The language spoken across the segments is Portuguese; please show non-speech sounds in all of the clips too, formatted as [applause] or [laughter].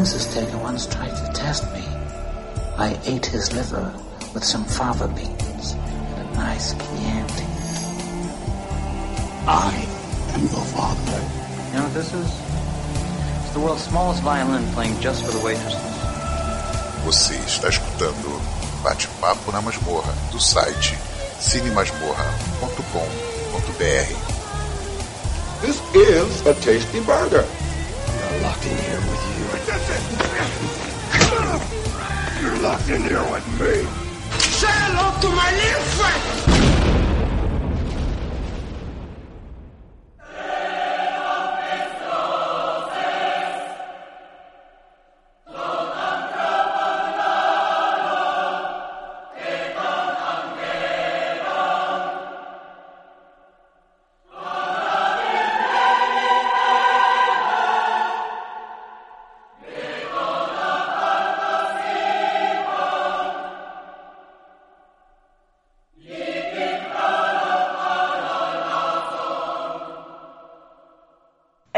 Francis Taylor once tried to test me. I ate his liver with some fava beans and a nice Chianti. I am your father. You know what this is? It's the world's smallest violin playing just for the waitresses. Você está escutando Bate-Papo na Masmorra, do site cinemasmorra.com.br. This is a tasty burger. Locked in here with me. Say hello to my little friend.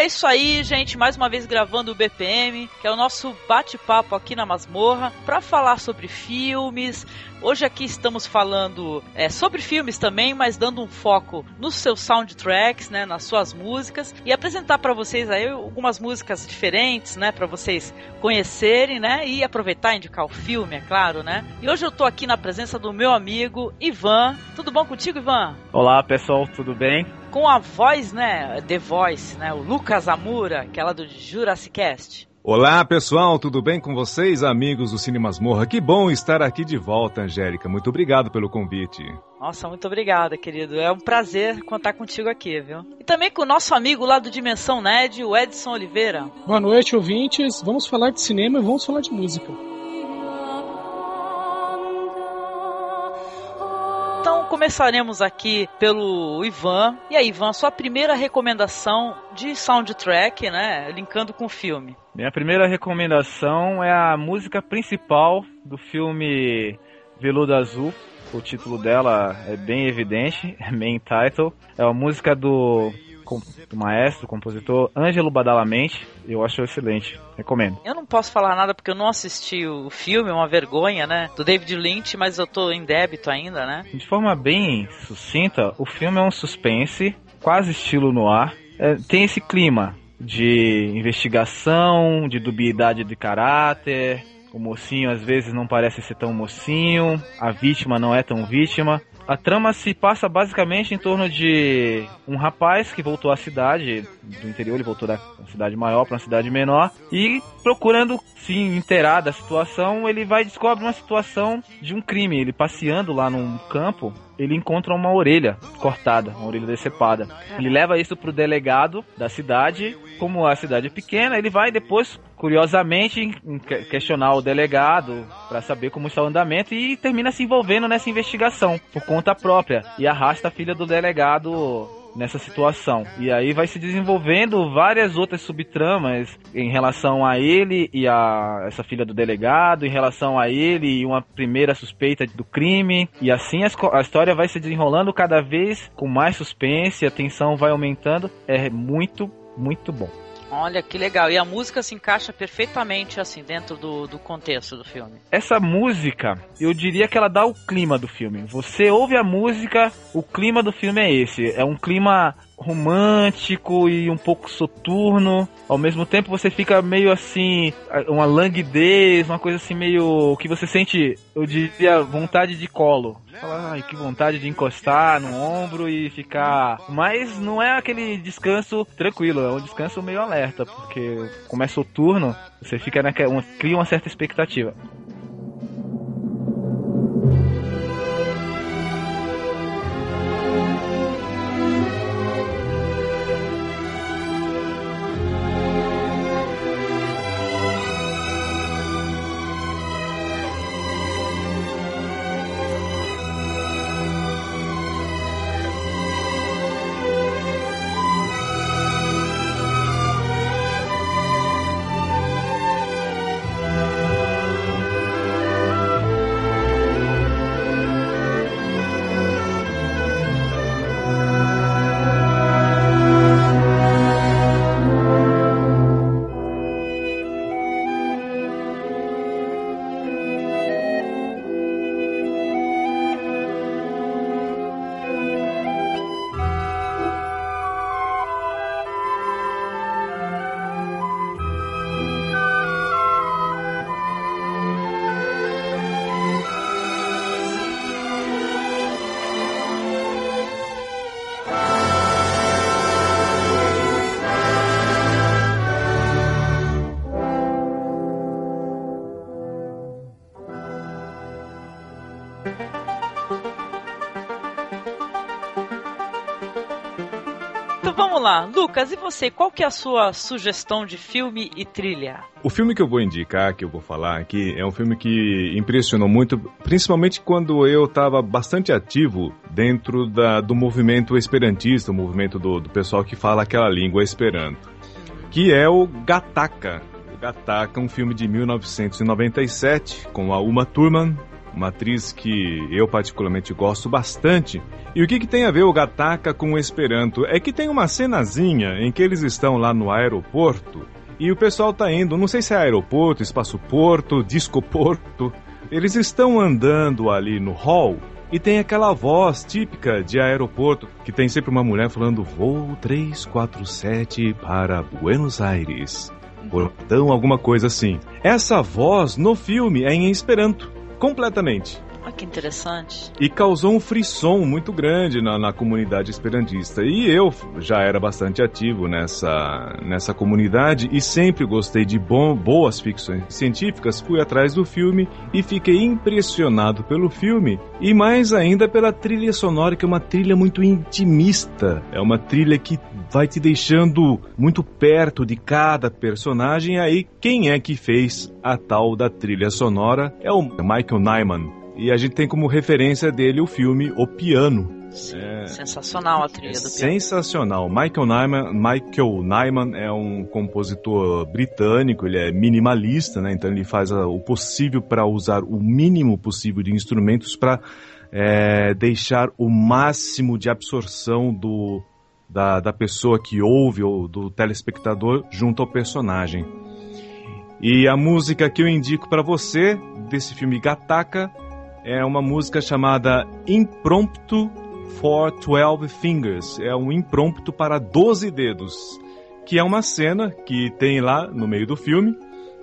É isso aí, gente. Mais uma vez gravando o BPM, que é o nosso bate-papo aqui na masmorra, para falar sobre filmes. Hoje aqui estamos falando é, sobre filmes também, mas dando um foco nos seus soundtracks, né, nas suas músicas e apresentar para vocês aí algumas músicas diferentes, né, para vocês conhecerem, né, e aproveitar e indicar o filme, é claro, né. E hoje eu tô aqui na presença do meu amigo Ivan. Tudo bom contigo, Ivan? Olá, pessoal, tudo bem? Com a voz, né, The Voice, né, o Lucas Amura, aquela do Jurassic Cast. Olá, pessoal, tudo bem com vocês, amigos do Cine Masmorra? Que bom estar aqui de volta, Angélica. Muito obrigado pelo convite. Nossa, muito obrigada, querido. É um prazer contar contigo aqui, viu? E também com o nosso amigo lá do Dimensão Ned, o Edson Oliveira. Boa noite, ouvintes. Vamos falar de cinema e vamos falar de música. Então começaremos aqui pelo Ivan. E aí, Ivan, sua primeira recomendação de soundtrack, né? Linkando com o filme. Minha primeira recomendação é a música principal do filme Veludo Azul. O título dela é bem evidente, [laughs] é main title. É a música do do maestro, compositor Ângelo Badalamente. Eu acho excelente. Recomendo. Eu não posso falar nada porque eu não assisti o filme, é uma vergonha, né? Do David Lynch, mas eu tô em débito ainda, né? De forma bem sucinta, o filme é um suspense, quase estilo no ar. É, tem esse clima de investigação, de dubiedade de caráter. O mocinho às vezes não parece ser tão mocinho, a vítima não é tão vítima. A trama se passa basicamente em torno de um rapaz que voltou à cidade do interior, ele voltou da cidade maior para uma cidade menor e procurando se inteirar da situação, ele vai descobre uma situação de um crime. Ele passeando lá num campo, ele encontra uma orelha cortada, uma orelha decepada. Ele leva isso pro delegado da cidade. Como a cidade é pequena, ele vai depois, curiosamente, questionar o delegado para saber como está o andamento e termina se envolvendo nessa investigação por conta própria e arrasta a filha do delegado nessa situação. E aí vai se desenvolvendo várias outras subtramas em relação a ele e a essa filha do delegado, em relação a ele e uma primeira suspeita do crime. E assim a história vai se desenrolando cada vez com mais suspense, a tensão vai aumentando. É muito, muito bom. Olha que legal. E a música se encaixa perfeitamente assim dentro do, do contexto do filme. Essa música, eu diria que ela dá o clima do filme. Você ouve a música, o clima do filme é esse. É um clima romântico e um pouco soturno. Ao mesmo tempo você fica meio assim, uma languidez, uma coisa assim meio que você sente, eu diria, vontade de colo. Ai, que vontade de encostar no ombro e ficar. Mas não é aquele descanso tranquilo, é um descanso meio alerta, porque como é soturno, você fica naquela, cria uma certa expectativa. Lucas, e você? Qual que é a sua sugestão de filme e trilha? O filme que eu vou indicar, que eu vou falar aqui, é um filme que impressionou muito, principalmente quando eu estava bastante ativo dentro da, do movimento esperantista, o movimento do, do pessoal que fala aquela língua esperanto, que é o Gataka. O Gataka, um filme de 1997, com a Uma Thurman, uma atriz que eu particularmente gosto bastante. E o que, que tem a ver o Gataka com o Esperanto? É que tem uma cenazinha em que eles estão lá no aeroporto e o pessoal tá indo, não sei se é aeroporto, espaço porto, [laughs] disco porto. Eles estão andando ali no hall e tem aquela voz típica de aeroporto, que tem sempre uma mulher falando voo 347 para Buenos Aires. Portão, alguma coisa assim. Essa voz no filme é em Esperanto completamente. Que interessante. E causou um frisson muito grande na, na, comunidade esperantista. E eu já era bastante ativo nessa, nessa comunidade e sempre gostei de bom, boas ficções científicas. Fui atrás do filme e fiquei impressionado pelo filme e mais ainda pela trilha sonora, que é uma trilha muito intimista. É uma trilha que vai te deixando muito perto de cada personagem. E aí, quem é que fez a tal da trilha sonora? É o Michael Nyman. E a gente tem como referência dele o filme O Piano. Sim, é, sensacional a trilha é do piano. Sensacional. Michael Nyman, Michael Nyman é um compositor britânico, ele é minimalista, né? Então ele faz o possível para usar o mínimo possível de instrumentos para é, deixar o máximo de absorção do, da, da pessoa que ouve ou do telespectador junto ao personagem. E a música que eu indico para você desse filme Gataca é uma música chamada Impromptu for 12 Fingers. É um impromptu para 12 dedos. Que é uma cena que tem lá no meio do filme.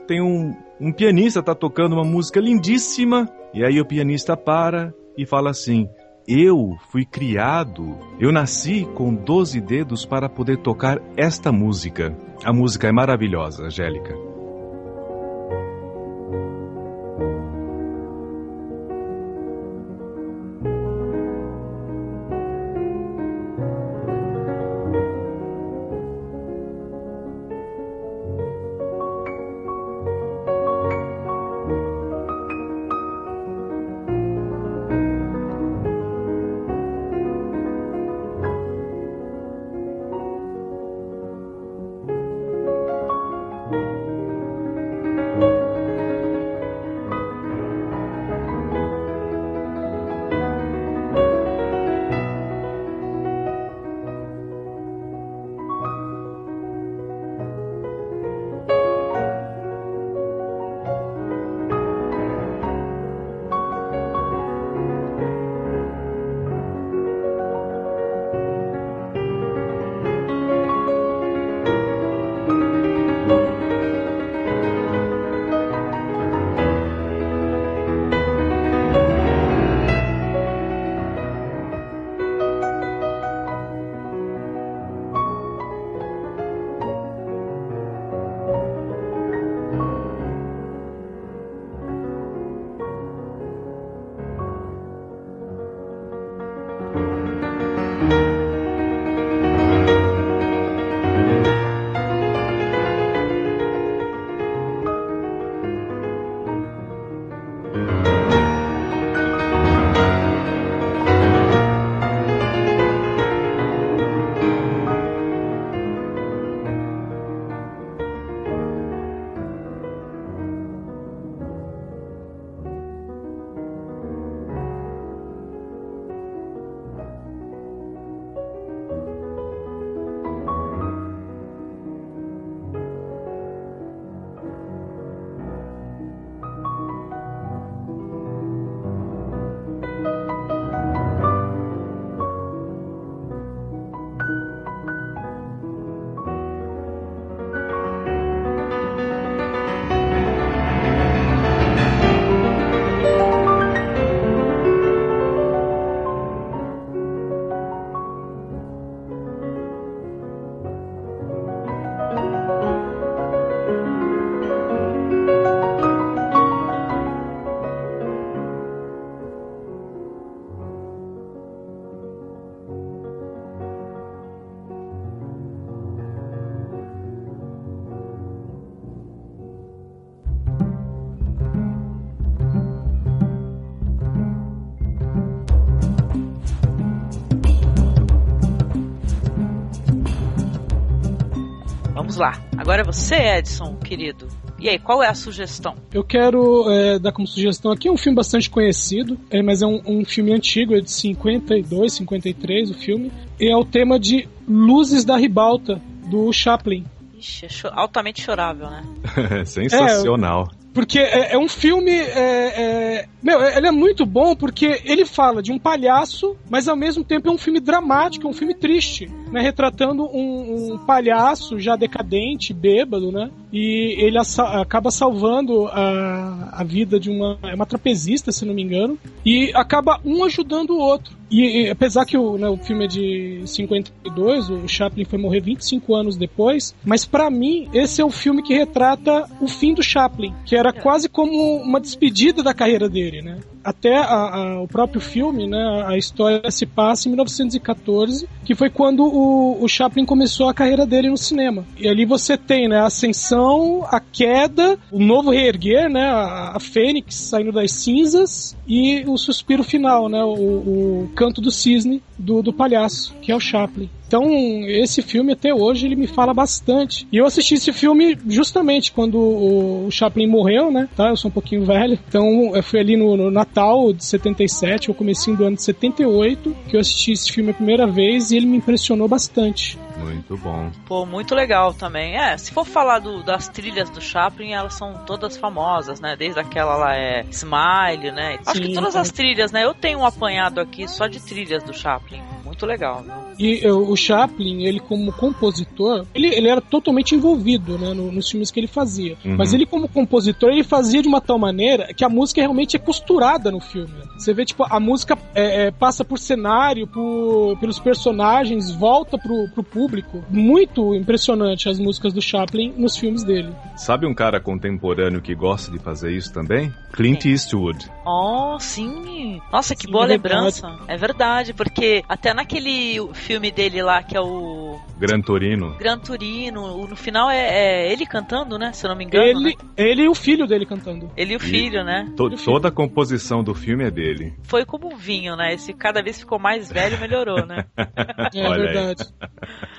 Tem um, um pianista tá tocando uma música lindíssima. E aí o pianista para e fala assim: Eu fui criado, eu nasci com 12 dedos para poder tocar esta música. A música é maravilhosa, Angélica. Agora é você, Edson, querido. E aí, qual é a sugestão? Eu quero é, dar como sugestão aqui um filme bastante conhecido, é, mas é um, um, filme antigo, é de 52, 53 o filme. E é o tema de Luzes da Ribalta, do Chaplin. Ixi, é cho altamente chorável, né? [laughs] Sensacional. É, porque é, é, um filme. É, é, meu, ele é muito bom porque ele fala de um palhaço, mas ao mesmo tempo é um filme dramático, é um filme triste, né? Retratando um, um palhaço já decadente, bêbado, né? E ele acaba salvando a, a vida de uma, é uma trapezista, se não me engano, e acaba um ajudando o outro. E, e apesar que o, né, o filme é de 52, o Chaplin foi morrer 25 anos depois, mas para mim esse é o filme que retrata o fim do Chaplin, que era quase como uma despedida da carreira dele, né? Até a, a, o próprio filme, né, a história se passa em 1914, que foi quando o, o, Chaplin começou a carreira dele no cinema. E ali você tem né, a ascensão, a queda, o novo reerguer, né, a, a fênix saindo das cinzas e o suspiro final, né, o, o canto do cisne do, do palhaço, que é o Chaplin. Então, esse filme até hoje ele me fala bastante. E eu assisti esse filme justamente quando o, Chaplin morreu, né? Tá? Eu sou um pouquinho velho. Então, eu fui ali no, no Natal de 77, ou comecinho do ano de 78, que eu assisti esse filme a primeira vez e ele me impressionou bastante. Muito bom. Pô, muito legal também. É, se for falar do, das trilhas do Chaplin, elas são todas famosas, né? Desde aquela lá é Smile, né? Sim, Acho que todas as trilhas, né? Eu tenho um apanhado aqui só de trilhas do Chaplin. Muito legal, viu? E o Chaplin, ele como compositor, ele, ele era totalmente envolvido, né? No, nos filmes que ele fazia. Uhum. Mas ele como compositor, ele fazia de uma tal maneira que a música realmente é costurada no filme. Você vê, tipo, a música é, é, passa por cenário, por, pelos personagens, volta pro, pro público público. Muito impressionante as músicas do Chaplin nos filmes dele. Sabe um cara contemporâneo que gosta de fazer isso também? Clint Eastwood. Oh, sim. Nossa, que sim, boa é lembrança. Verdade. É verdade, porque até naquele filme dele lá, que é o... Gran Torino. Gran Torino, no final é, é ele cantando, né? Se eu não me engano. Ele, né? ele e o filho dele cantando. Ele e o filho, e né? To, toda a composição do filme é dele. Foi como um vinho, né? Esse cada vez ficou mais velho, melhorou, né? [laughs] é verdade. Agora [laughs]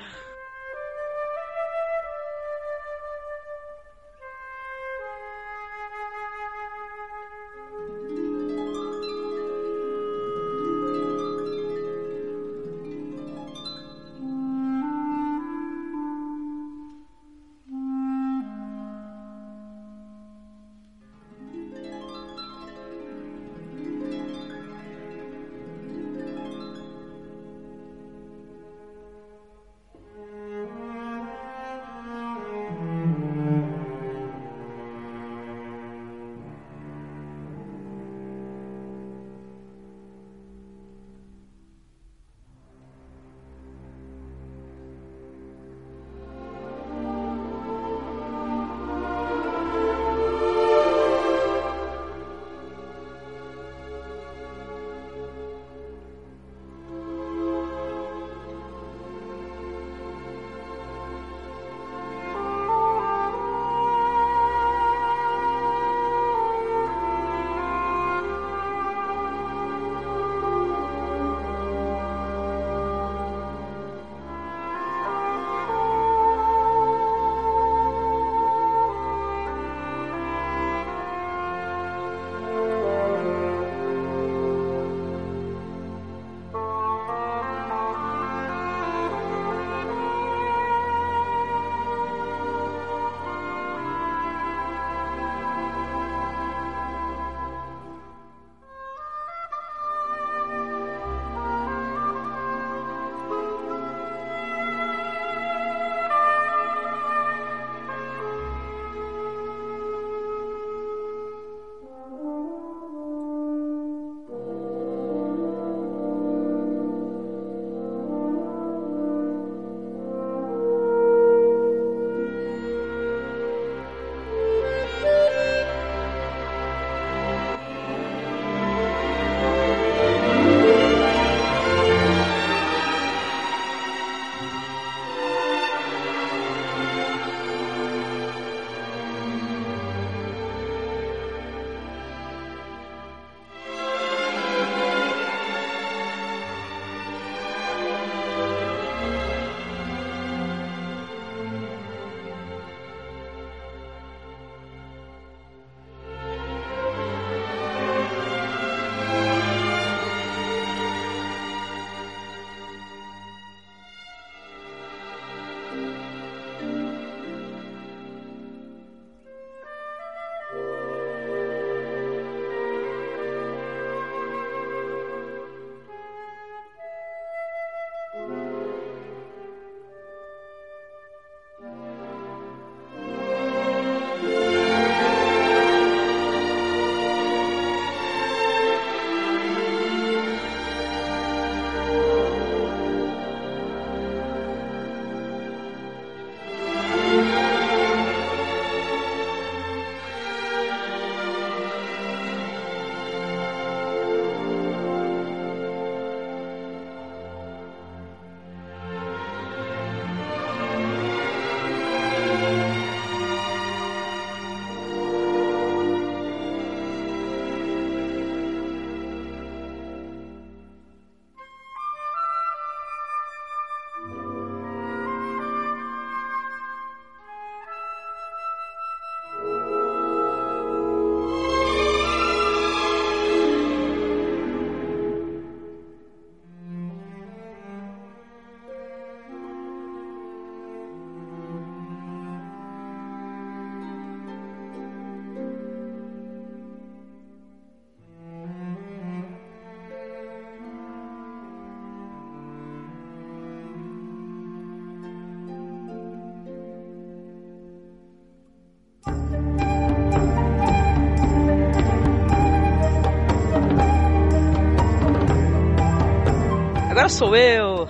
sou eu.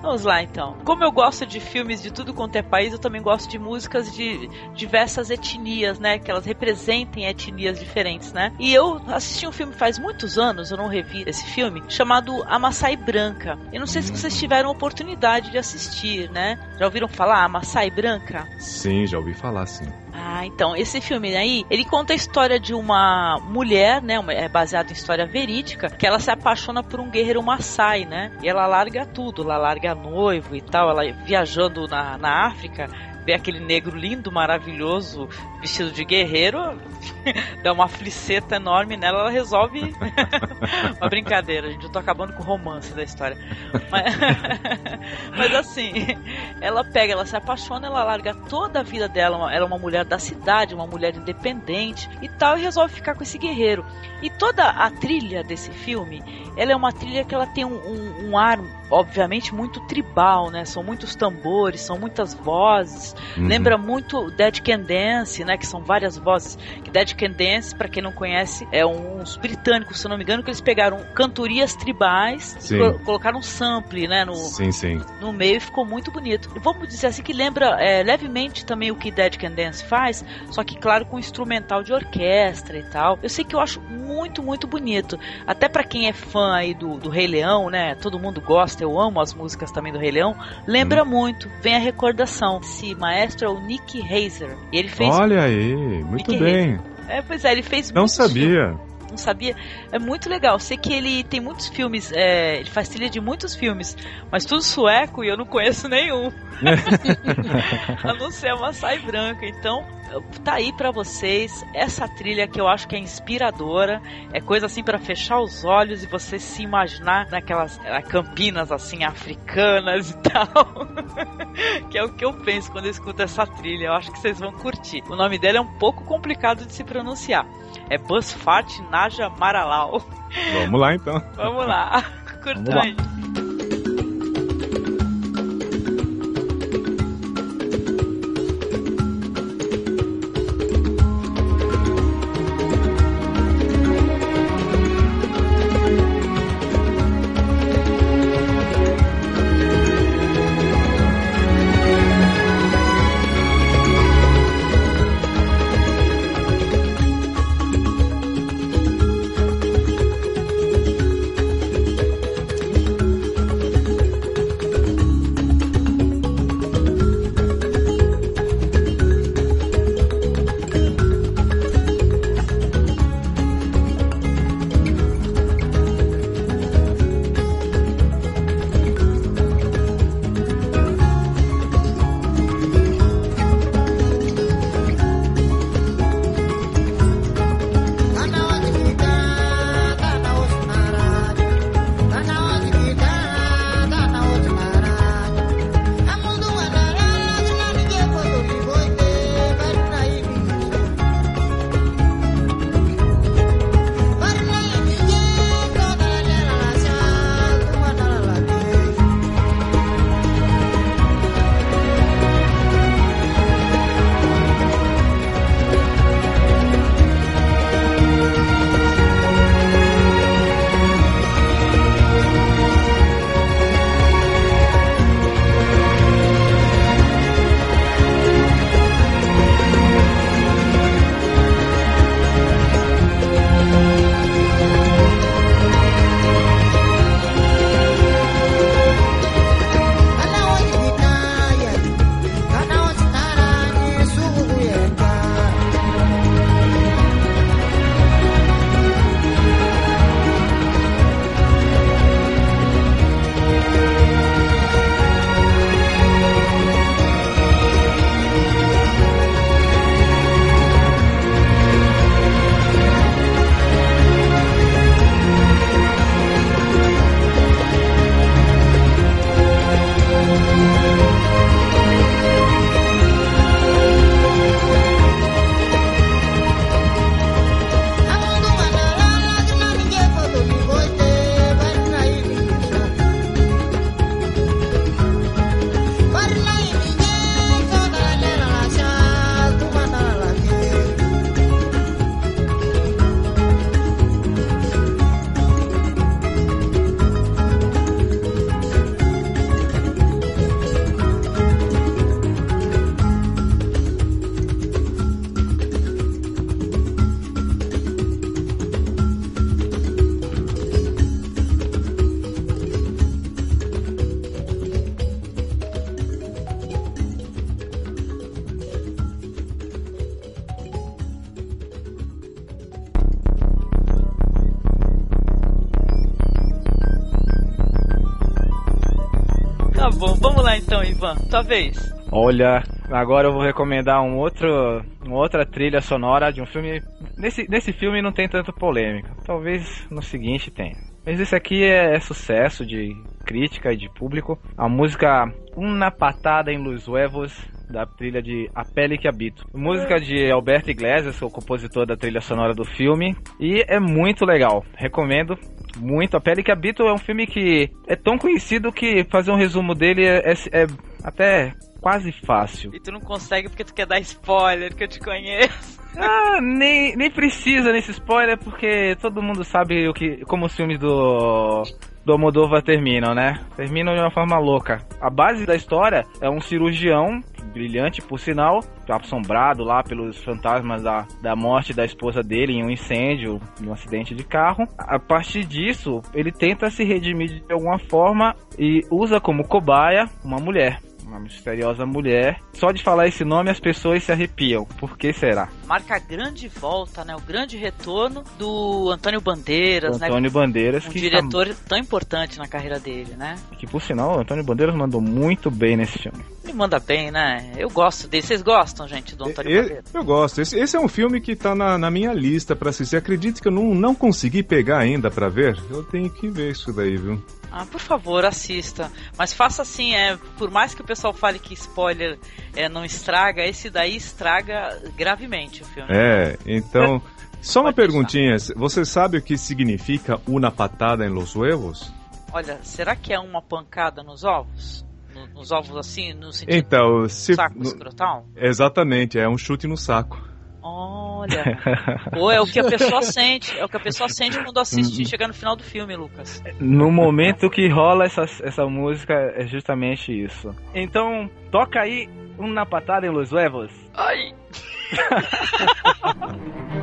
Vamos lá então. Como eu gosto de filmes de tudo quanto é país, eu também gosto de músicas de diversas etnias, né? Que elas representem etnias diferentes, né? E eu assisti um filme faz muitos anos, eu não revi esse filme, chamado Amassai Branca. Eu não sei se vocês tiveram oportunidade de assistir, né? Já ouviram falar Amassai Branca? Sim, já ouvi falar, sim. Ah, então, esse filme aí, ele conta a história de uma mulher, né, é baseado em história verídica, que ela se apaixona por um guerreiro Maasai, né, e ela larga tudo, ela larga noivo e tal, ela viajando na, na África, vê aquele negro lindo, maravilhoso, vestido de guerreiro, [laughs] dá uma fliceta enorme nela, ela resolve [laughs] uma brincadeira, gente. Eu tô acabando com o romance da história. Mas, [laughs] mas, assim, ela pega, ela se apaixona, ela larga toda a vida dela, ela é uma mulher da cidade, uma mulher independente e tal, e resolve ficar com esse guerreiro. E toda a trilha desse filme, ela é uma trilha que ela tem um, um, um ar obviamente muito tribal, né? São muitos tambores, são muitas vozes. Uhum. Lembra muito Dead Can Dance, né? Que são várias vozes. Que Dead Can Dance, para quem não conhece, é uns britânicos, se não me engano, que eles pegaram cantorias tribais sim. e colocaram um sample, né? No, sim, sim. no meio e ficou muito bonito. E vamos dizer assim que lembra é, levemente também o que Dead Can Dance faz, só que claro com instrumental de orquestra e tal. Eu sei que eu acho muito, muito bonito. Até para quem é fã aí do, do Rei Leão, né? Todo mundo gosta eu amo as músicas também do Rei Leão, lembra hum. muito, vem a recordação. Esse maestro é o Nick Hazer. Ele fez. Olha aí, muito Nick bem. Hazer. É, pois é, ele fez Não sabia. Filmes não sabia. É muito legal. Sei que ele tem muitos filmes, é, ele faz trilha de muitos filmes, mas tudo sueco e eu não conheço nenhum. [laughs] [laughs] a não ser a Maasai Branca. Então, tá aí para vocês essa trilha que eu acho que é inspiradora. É coisa assim para fechar os olhos e você se imaginar naquelas é, campinas assim africanas e [laughs] tal. que é o que eu penso quando eu escuto essa trilha. Eu acho que vocês vão curtir. O nome dele é um pouco complicado de se pronunciar. É Busfat Naja Maralau. Vamos lá então. Vamos lá. Curtam aí. bom. Vez. Olha, agora eu vou recomendar um outro, uma outra trilha sonora de um filme. Nesse, nesse filme não tem tanta polêmica. Talvez no seguinte tenha. Mas esse aqui é, é sucesso de crítica e de público. A música Una Patada em Los Huevos da trilha de A Pele que Habito. Música de Alberto Iglesias, o compositor da trilha sonora do filme. E é muito legal. Recomendo muito. A Pele que Habito é um filme que é tão conhecido que fazer um resumo dele é, é, é até quase fácil. E tu não consegue porque tu quer dar spoiler, que eu te conheço. [laughs] Ah, nem, nem precisa nesse spoiler, porque todo mundo sabe o que, como os filmes do, do Almodóvar terminam, né? Terminam de uma forma louca. A base da história é um cirurgião, brilhante por sinal, assombrado lá pelos fantasmas da, da morte da esposa dele em um incêndio, em um acidente de carro. A partir disso, ele tenta se redimir de alguma forma e usa como cobaia uma mulher uma misteriosa mulher. Só de falar esse nome as pessoas se arrepiam. Por que será? Marca a grande volta, né? O grande retorno do Antônio Bandeiras, né? Antônio Bandeiras, um que diretor tá... tão importante na carreira dele, né? Que por sinal, o Antônio Bandeiras mandou muito bem nesse filme. Ele manda bem, né? Eu gosto dele. Vocês gostam, gente, do Antônio eu, Bandeiras? Eu gosto. Esse, esse, é um filme que tá na, na minha lista para assistir. Acredite que eu não, não consegui pegar ainda para ver. Eu tenho que ver isso daí, viu? Ah, por favor, assista. Mas faça assim, é, por mais que o pessoal fale que spoiler é, não estraga, esse daí estraga gravemente o filme. É, então. [laughs] Só uma perguntinha, você sabe o que significa uma patada em los huevos? Olha, será que é uma pancada nos ovos? No, nos ovos assim, no sentido então, se, saco no, escrotal? Exatamente, é um chute no saco. Olha. [laughs] Ou é o que a pessoa sente. É o que a pessoa sente quando assiste e chega no final do filme, Lucas. No momento que rola essa, essa música, é justamente isso. Então, toca aí uma patada em Los Huevos. Ai! [laughs]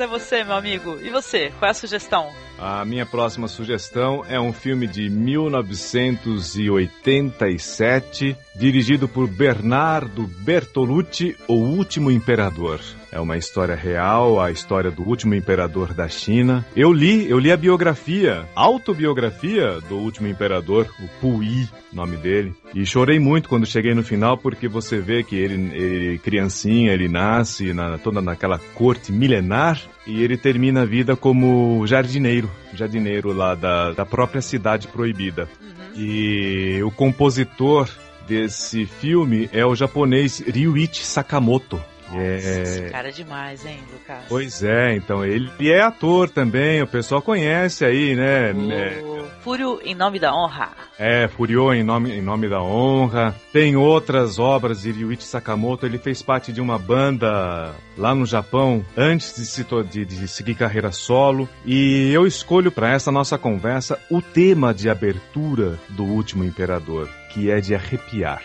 de você, meu amigo. E você, qual é a sugestão? A minha próxima sugestão é um filme de 1987, dirigido por Bernardo Bertolucci, O Último Imperador. É uma história real, a história do último imperador da China. Eu li, eu li a biografia, autobiografia do último imperador, o Puyi, nome dele. E chorei muito quando cheguei no final, porque você vê que ele, ele criancinha, ele nasce na, toda naquela corte milenar e ele termina a vida como jardineiro jardineiro lá da, da própria cidade proibida. Uhum. E o compositor desse filme é o japonês Ryuichi Sakamoto. É. Esse cara é demais, hein, Lucas? Pois é, então ele é ator também, o pessoal conhece aí, né? É, O Fúrio em nome da honra. É, Furiô em nome, em nome da honra. Tem outras obras de Ryuichi Sakamoto. Ele fez parte de uma banda lá no Japão antes de, se de- de seguir carreira solo. E eu escolho para essa nossa conversa o tema de abertura do Último Imperador, que é de arrepiar.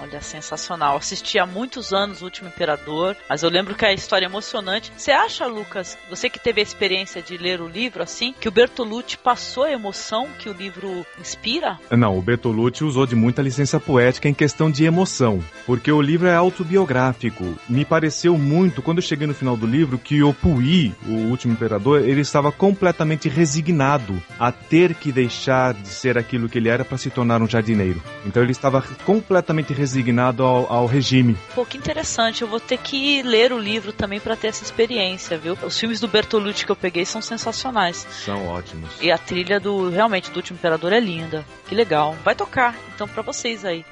Olha, sensacional. Assisti há muitos anos O Último Imperador, mas eu lembro que a história é emocionante. Você acha, Lucas, você que teve a experiência de ler o livro assim, que o Bertolucci passou a emoção que o livro inspira? Não, o Bertolucci usou de muita licença poética em questão de emoção, porque o livro é autobiográfico. Me pareceu muito, quando eu cheguei no final do livro, que o Pui, o último imperador, ele estava completamente resignado a ter que deixar de ser aquilo que ele era para se tornar um jardineiro. Então ele estava completamente resignado ao, ao regime. Pô, que interessante. Eu vou ter que ler o livro também pra ter essa experiência, viu? Os filmes do Bertolucci que eu peguei são sensacionais. São ótimos. E a trilha do realmente do Último Imperador é linda. Que legal. Vai tocar então pra vocês aí.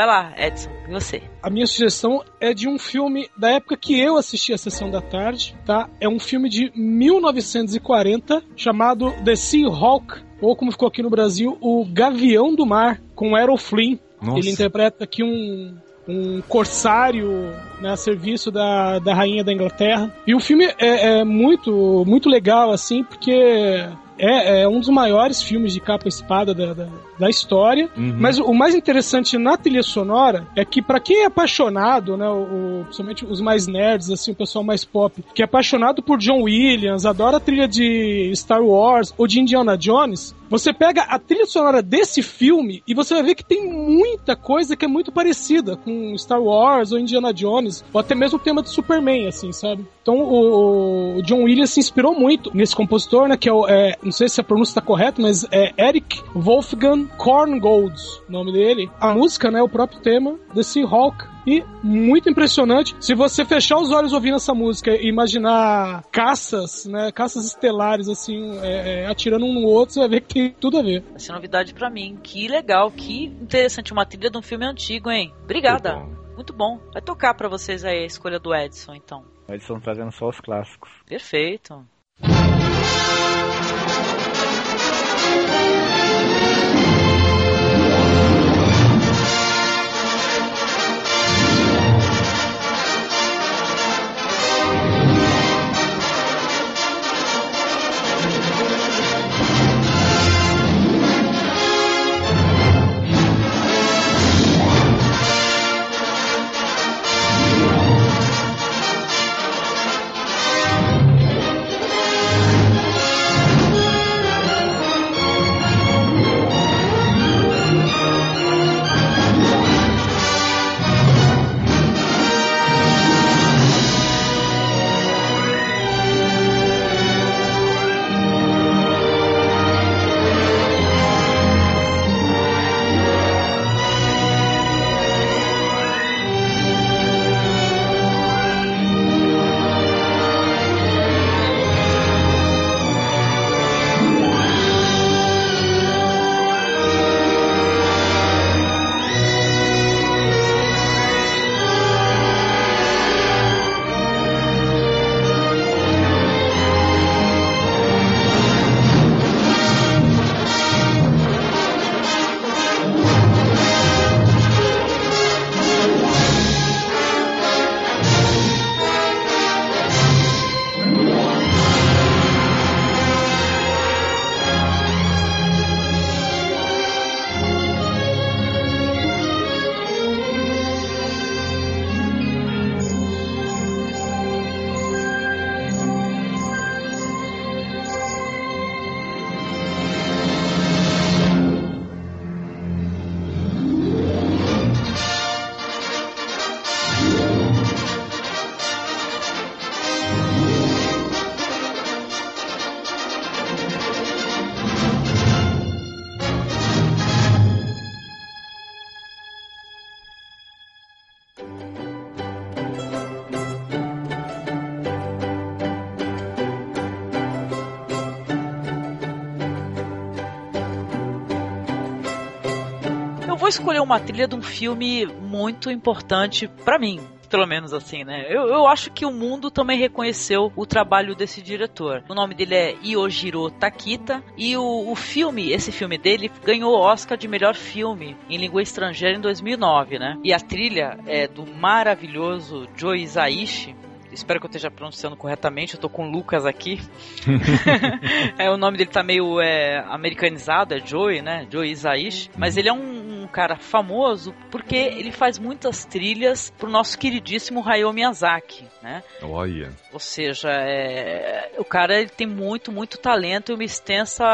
Vai lá, Edson, e você? A minha sugestão é de um filme da época que eu assisti a Sessão da Tarde, tá? É um filme de 1940 chamado The Sea Hawk, ou como ficou aqui no Brasil, O Gavião do Mar, com Errol Flynn. Nossa. Ele interpreta aqui um, um corsário né, a serviço da, da rainha da Inglaterra. E o filme é, é muito, muito legal, assim, porque é, é um dos maiores filmes de capa e espada da, da, da história. Uhum. Mas o mais interessante na trilha sonora é que, para quem é apaixonado, né, o, o- principalmente os mais nerds, assim, o pessoal mais pop, que é apaixonado por John Williams, adora a trilha de Star Wars ou de Indiana Jones, você pega a trilha sonora desse filme e você vai ver que tem muita coisa que é muito parecida com Star Wars ou Indiana Jones, ou até mesmo o tema do Superman, assim, sabe? Então o, o John Williams se inspirou muito nesse compositor, né? Que é, o, é não sei se a pronúncia está correta, mas é Eric Wolfgang Korngold, o nome dele. A música, né? O próprio tema, The Seahawk. E muito impressionante. Se você fechar os olhos ouvindo essa música e imaginar caças, né? Caças estelares, assim, é, é, atirando um no outro, você vai ver que tem tudo a ver. Vai ser novidade pra mim. Que legal, que interessante. Uma trilha de um filme antigo, hein? Obrigada. Muito bom. Muito bom. Vai tocar pra vocês aí a escolha do Edson, então. Estão trazendo só os clássicos. Perfeito. Eu vou escolher uma trilha de um filme muito importante pra mim. Pelo menos assim, né? Eu, eu acho que o mundo também reconheceu o trabalho desse diretor. O nome dele é Yojiro Takita. E o, o filme, esse filme dele, ganhou o Oscar de melhor filme em língua estrangeira em 2009, né? E a trilha é do maravilhoso Joe Hisaishi. Espero que eu esteja pronunciando corretamente. Eu tô com o Lucas aqui. [laughs] [laughs] é, o nome dele tá meio é, americanizado, é Joey, né? Joey Isaishi. Mas ele é um cara famoso porque ele faz muitas trilhas pro nosso queridíssimo Hayao Miyazaki, né? Olha. Ou seja, é, o cara ele tem muito, muito talento e uma extensa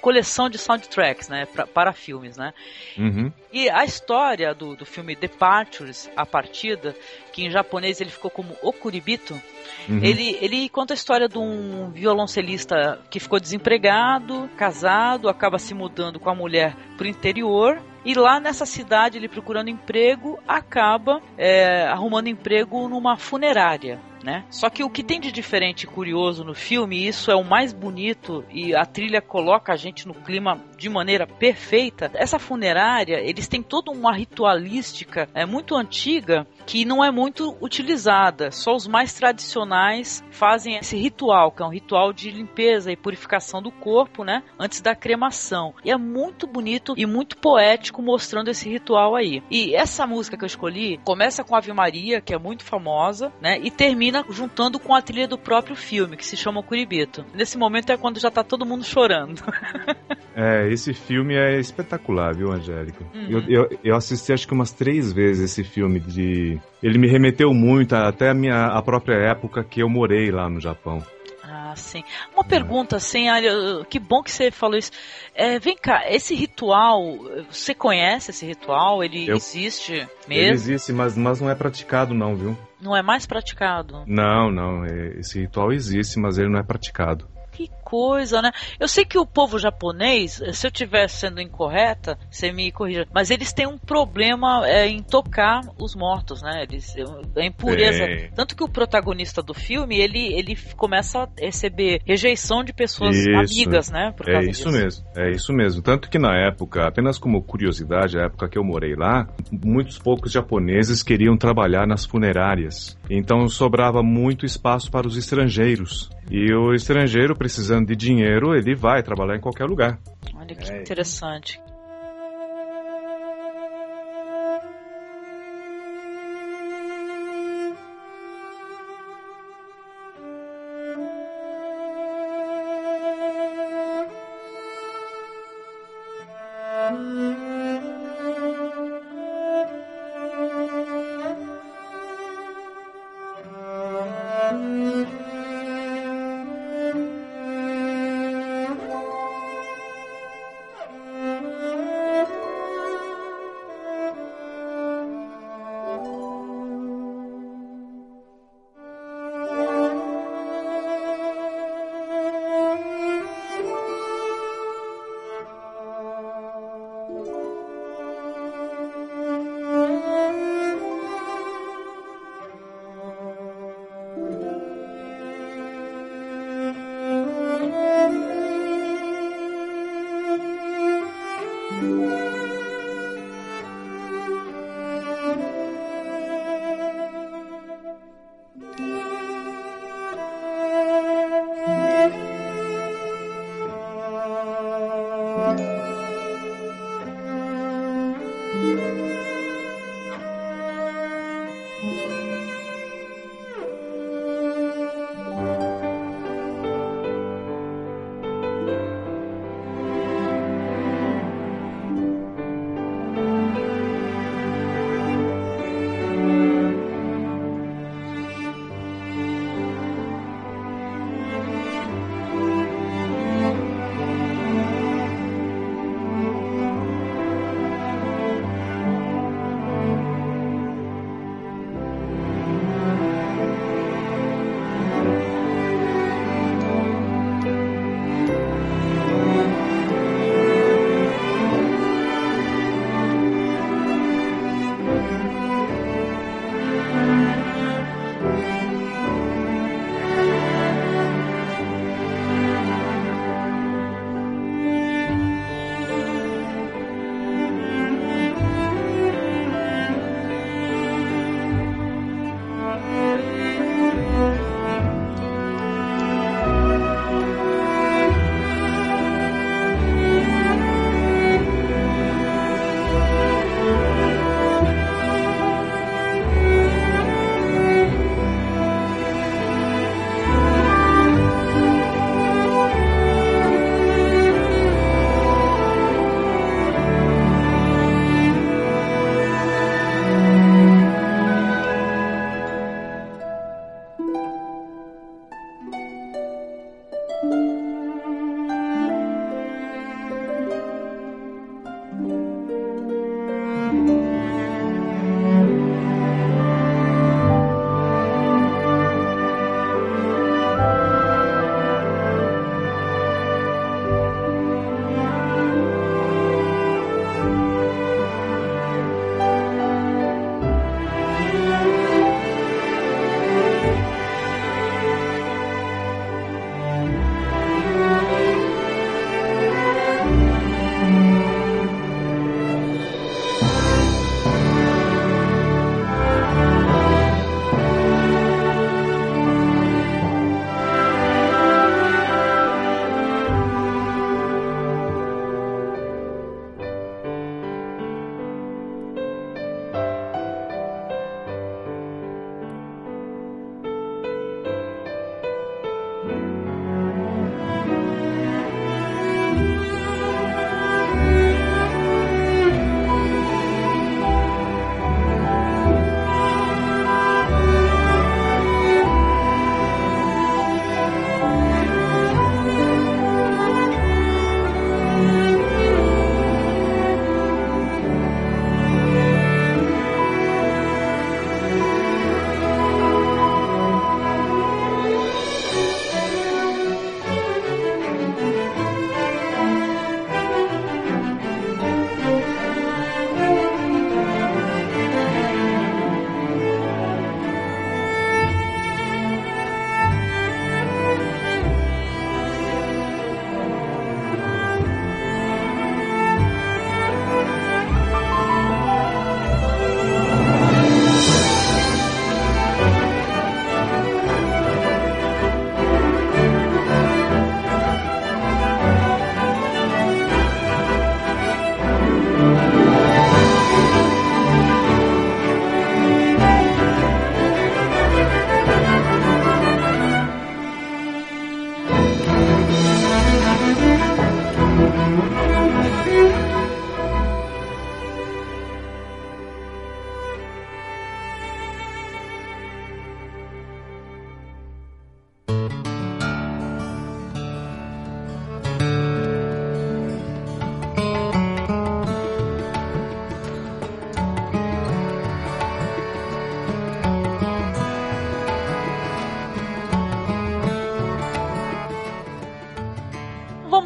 coleção de soundtracks, né? Pra, para filmes, né? Uhum. E a história do, do filme Departures, A Partida, que em japonês ele ficou como Okuribito, Uhum. ele, ele conta a história de um violoncelista que ficou desempregado, casado, acaba se mudando com a mulher pro interior. E lá nessa cidade, ele procurando emprego, acaba é, arrumando emprego numa funerária. Né? Só que o que tem de diferente e curioso no filme, e isso é o mais bonito e a trilha coloca a gente no clima de maneira perfeita. Essa funerária, eles têm toda uma ritualística é muito antiga que não é muito utilizada. Só os mais tradicionais fazem esse ritual, que é um ritual de limpeza e purificação do corpo, né? Antes da cremação. E é muito bonito e muito poético mostrando esse ritual aí. E essa música que eu escolhi começa com Ave Maria, que é muito famosa, né? E termina juntando com a trilha do próprio filme, que se chama Curibito. Nesse momento é quando já tá todo mundo chorando. [laughs] é, esse filme é espetacular, viu, Angélica? Uhum. Eu, eu, eu, assisti acho que umas três vezes esse filme de. Ele me remeteu muito até a minha a própria época que eu morei lá no Japão. Ah, sim. Uma pergunta, assim, que bom que você falou isso. É, vem cá, esse ritual, você conhece esse ritual? Ele eu, existe mesmo? Ele existe, mas, mas não é praticado não, viu? Não é mais praticado? Não, não. É, esse ritual existe, mas ele não é praticado que coisa, né? Eu sei que o povo japonês, se eu estiver sendo incorreta, você me corrija, mas eles têm um problema é, em tocar os mortos, né? Eles, a impureza. É. Tanto que o protagonista do filme, ele, ele começa a receber rejeição de pessoas isso. amigas, né? é isso disso. mesmo, é isso mesmo. Tanto que na época, apenas como curiosidade, a época que eu morei lá, muitos poucos japoneses queriam trabalhar nas funerárias. Então sobrava muito espaço para os estrangeiros. E o estrangeiro precisando de dinheiro, ele vai trabalhar em qualquer lugar. Olha que é. interessante.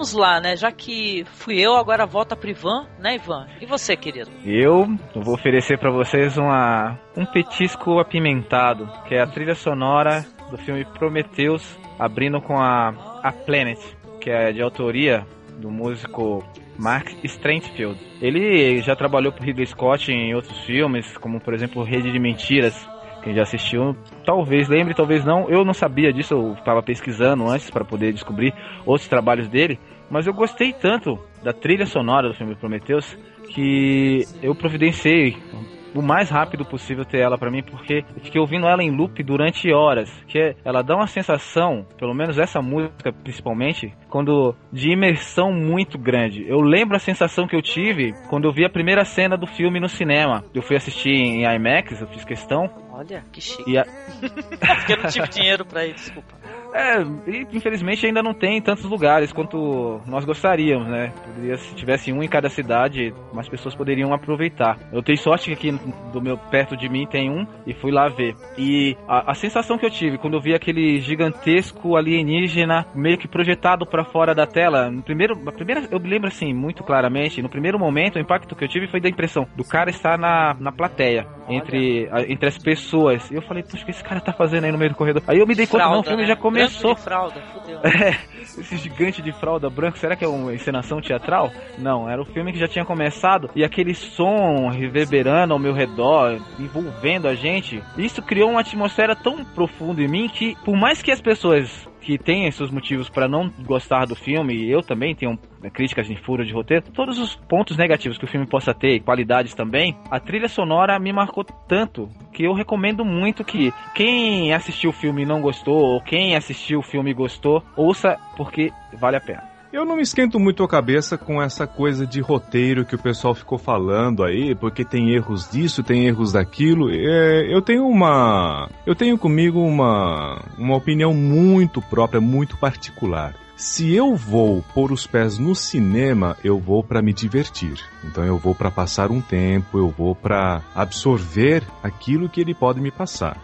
Vamos lá, né? Já que fui eu, agora volta pro Ivan, né, Ivan? E você, querido? Eu vou oferecer para vocês uma, um petisco apimentado, que é a trilha sonora do filme Prometheus, abrindo com a, a Planet, que é de autoria do músico Mark Strentfield. Ele já trabalhou por Ridley Scott em outros filmes, como por exemplo Rede de Mentiras, quem já assistiu, talvez lembre, talvez não. Eu não sabia disso, eu estava pesquisando antes para poder descobrir outros trabalhos dele. Mas eu gostei tanto da trilha sonora do filme Prometheus que eu providenciei o mais rápido possível ter ela para mim, porque eu fiquei ouvindo ela em loop durante horas. Que ela dá uma sensação, pelo menos essa música principalmente, quando de imersão muito grande. Eu lembro a sensação que eu tive quando eu vi a primeira cena do filme no cinema. Eu fui assistir em IMAX, eu fiz questão. Olha, que chique. E a... [laughs] porque eu não tive dinheiro para ir, desculpa. É, e infelizmente ainda não tem tantos lugares quanto nós gostaríamos, né? Poderia, se tivesse um em cada cidade, mais pessoas poderiam aproveitar. Eu tenho sorte que aqui do meu perto de mim tem um e fui lá ver. E a, a sensação que eu tive quando eu vi aquele gigantesco alienígena meio que projetado para fora da tela, no primeiro, a primeira, eu me lembro assim muito claramente, no primeiro momento o impacto que eu tive foi da impressão do cara estar na, na plateia, entre, a, entre as pessoas. E eu falei, puxa, o que esse cara tá fazendo aí no meio do corredor? Aí eu me dei conta, não, o filme né? já começou começou. De fralda, fudeu. [laughs] É, esse gigante de fralda branca, será que é uma encenação teatral? Não, era o filme que já tinha começado e aquele som reverberando ao meu redor, envolvendo a gente. Isso criou uma atmosfera tão profunda em mim que, por mais que as pessoas que tem seus motivos para não gostar do filme, e eu também tenho né, críticas de furo de roteiro, todos os pontos negativos que o filme possa ter, qualidades também, a trilha sonora me marcou tanto que eu recomendo muito que quem assistiu o filme e não gostou, ou quem assistiu o filme e gostou, ouça porque vale a pena. Eu não me esquento muito a cabeça com essa coisa de roteiro que o pessoal ficou falando aí, porque tem erros disso, tem erros daquilo. É, eu tenho uma. Eu tenho comigo uma, uma opinião muito própria, muito particular. Se eu vou pôr os pés no cinema, eu vou para me divertir. Então eu vou para passar um tempo, eu vou para absorver aquilo que ele pode me passar.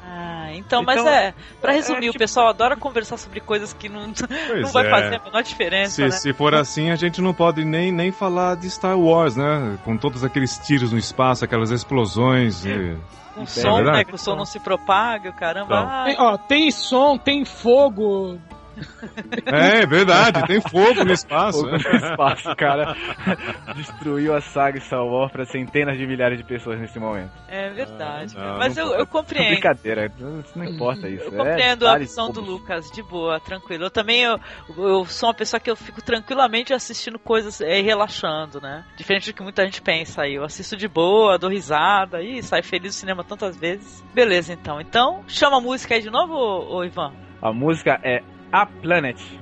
Então, mas então, é, para é, resumir, é, tipo... o pessoal adora conversar sobre coisas que não, [laughs] não vai é. fazer a menor diferença. Se, né? se for assim, a gente não pode nem, nem falar de Star Wars, né? Com todos aqueles tiros no espaço, aquelas explosões. E... Com é som, né? Que o som não se propaga, caramba. Então. Tem, ó, tem som, tem fogo, é, é verdade, tem fogo no espaço. Fogo no espaço, cara. [laughs] Destruiu a saga Star Wars para centenas de milhares de pessoas nesse momento. É verdade. Ah, Mas eu, eu compreendo. Brincadeira, não importa isso. Eu compreendo é, a opção do Lucas, de boa, tranquilo. Eu também eu, eu sou uma pessoa que eu fico tranquilamente assistindo coisas e relaxando, né? Diferente do que muita gente pensa aí. Eu assisto de boa, dou risada e saio feliz do cinema tantas vezes. Beleza, então. Então, chama a música aí de novo, ô, ô Ivan? A música é a Planet.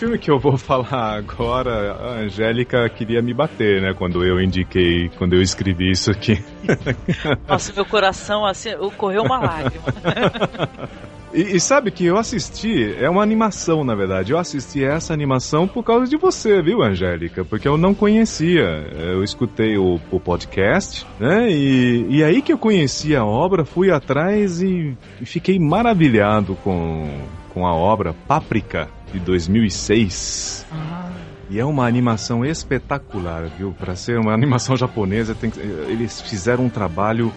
Filme que eu vou [laughs] falar agora, a Angélica queria me bater, né? Quando eu indiquei, quando eu escrevi isso aqui. [laughs] Nossa, meu coração, assim, correu uma lágrima. [laughs] E, e, sabe que eu assisti, é uma animação na verdade. Eu assisti essa animação por causa de você, viu, Angélica? Porque eu não conhecia. Eu escutei o, o podcast, né? E, e aí que eu conheci a obra, fui atrás e, e fiquei maravilhado com, com a obra Páprica de 2006. Ah. E é uma animação espetacular, viu? Para ser uma animação japonesa, tem, eles fizeram um trabalho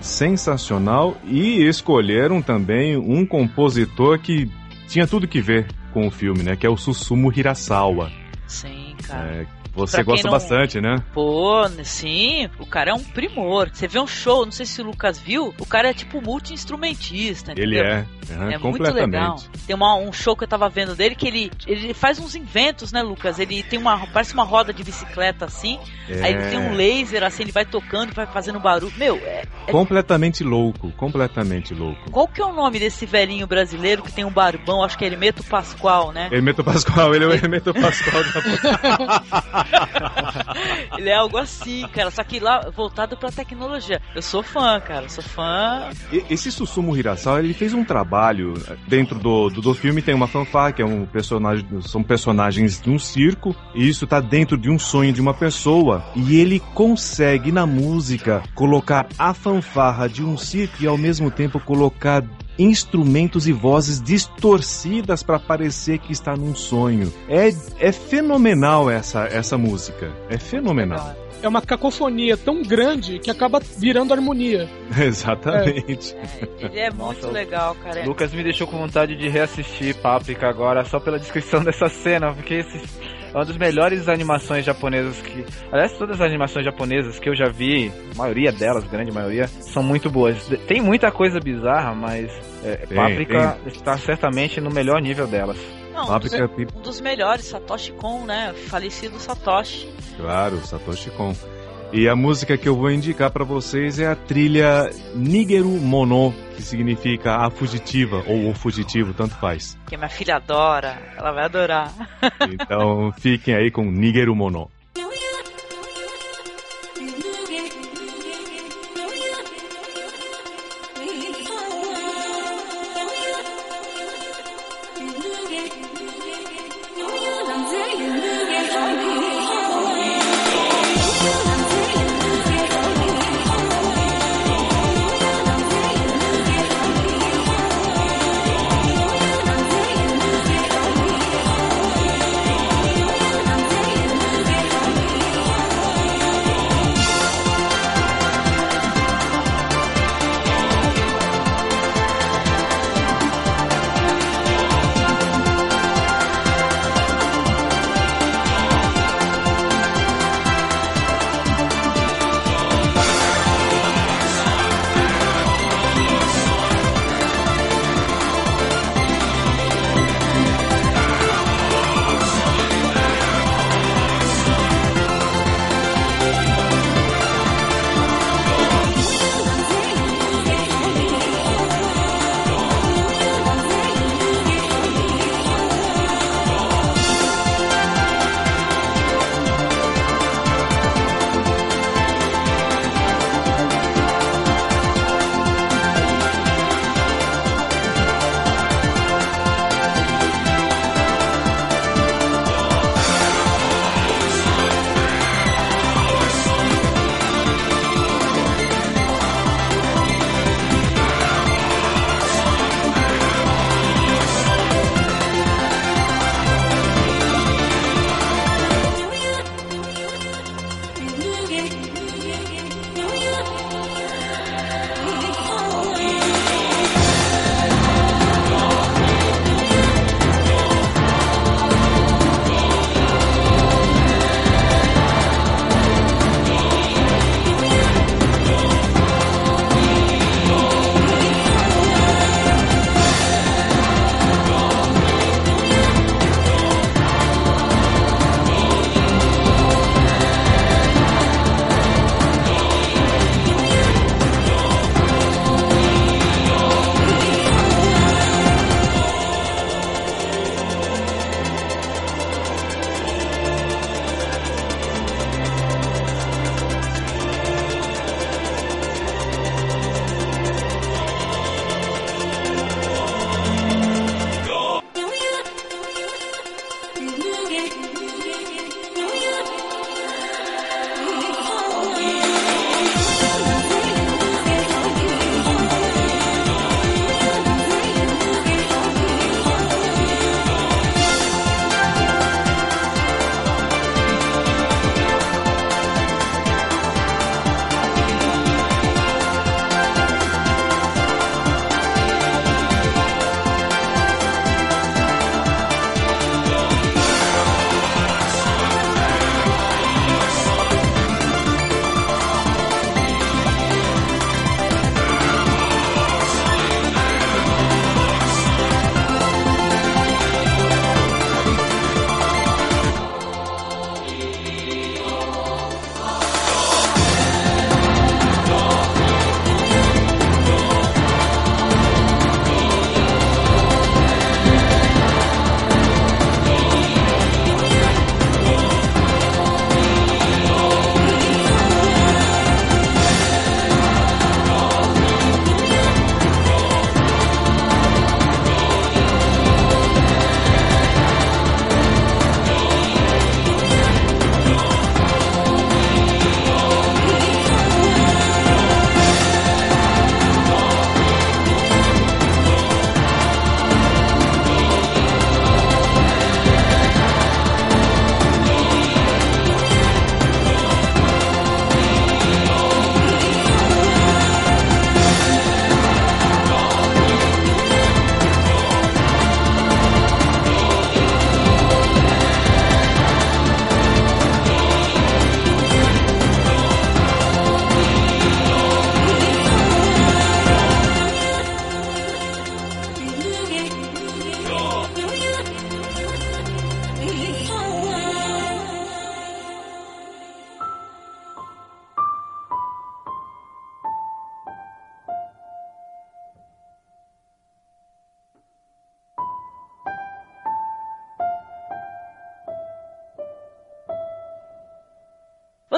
sensacional e escolheram também um compositor que tinha tudo que ver com o filme, né? Que é o Susumu Hirasawa. Sim, cara. É, você gosta não... bastante, né? Pô, sim, o cara é um primor. Você vê um show, não sei se o Lucas viu, o cara é tipo multi-instrumentista. Ele é, uhum, é muito legal. Tem uma, um show que eu tava vendo dele que ele, ele faz uns inventos, né, Lucas? Ele tem uma, parece uma roda de bicicleta assim, é. aí ele tem um laser assim, ele vai tocando, vai fazendo barulho. Meu, é, é... Completamente louco, completamente louco. Qual que é o nome desse velhinho brasileiro que tem um barbão? Acho que é Hermeto Pascoal, né? Hermeto Pascoal, ele é o Hermeto Pascoal da [laughs] [laughs] ele é algo assim, cara. Só que lá voltado pra tecnologia. Eu sou fã, cara. Sou fã. Esse Susumu Hirasawa, ele fez um trabalho eh, dentro do, do, do filme. Tem uma fanfarra que é um personagem, são personagens de um circo. E isso tá dentro de um sonho de uma pessoa. E ele consegue na música colocar a fanfarra de um circo e ao mesmo tempo colocar instrumentos e vozes distorcidas para parecer que está num sonho. É, é fenomenal essa, essa música. É fenomenal. É uma cacofonia tão grande que acaba virando harmonia. [laughs] Exatamente. É, ele é muito Nossa, legal, cara. Lucas me deixou com vontade de reassistir Páprica agora só pela descrição [laughs] dessa cena, porque esse é uma das melhores animações japonesas que. Aliás, todas as animações japonesas que eu já vi, a maioria delas, grande maioria, são muito boas. Tem muita coisa bizarra, mas é, Páprica está certamente no melhor nível delas. Não, um, dos, um dos melhores, Satoshi Kon, né? Falecido Satoshi. Claro, Satoshi Kon. E a música que eu vou indicar para vocês é a trilha Nigeru Mono, que significa a fugitiva ou o fugitivo, tanto faz. Que minha filha adora, ela vai adorar. então fiquem aí com Nigeru Mono.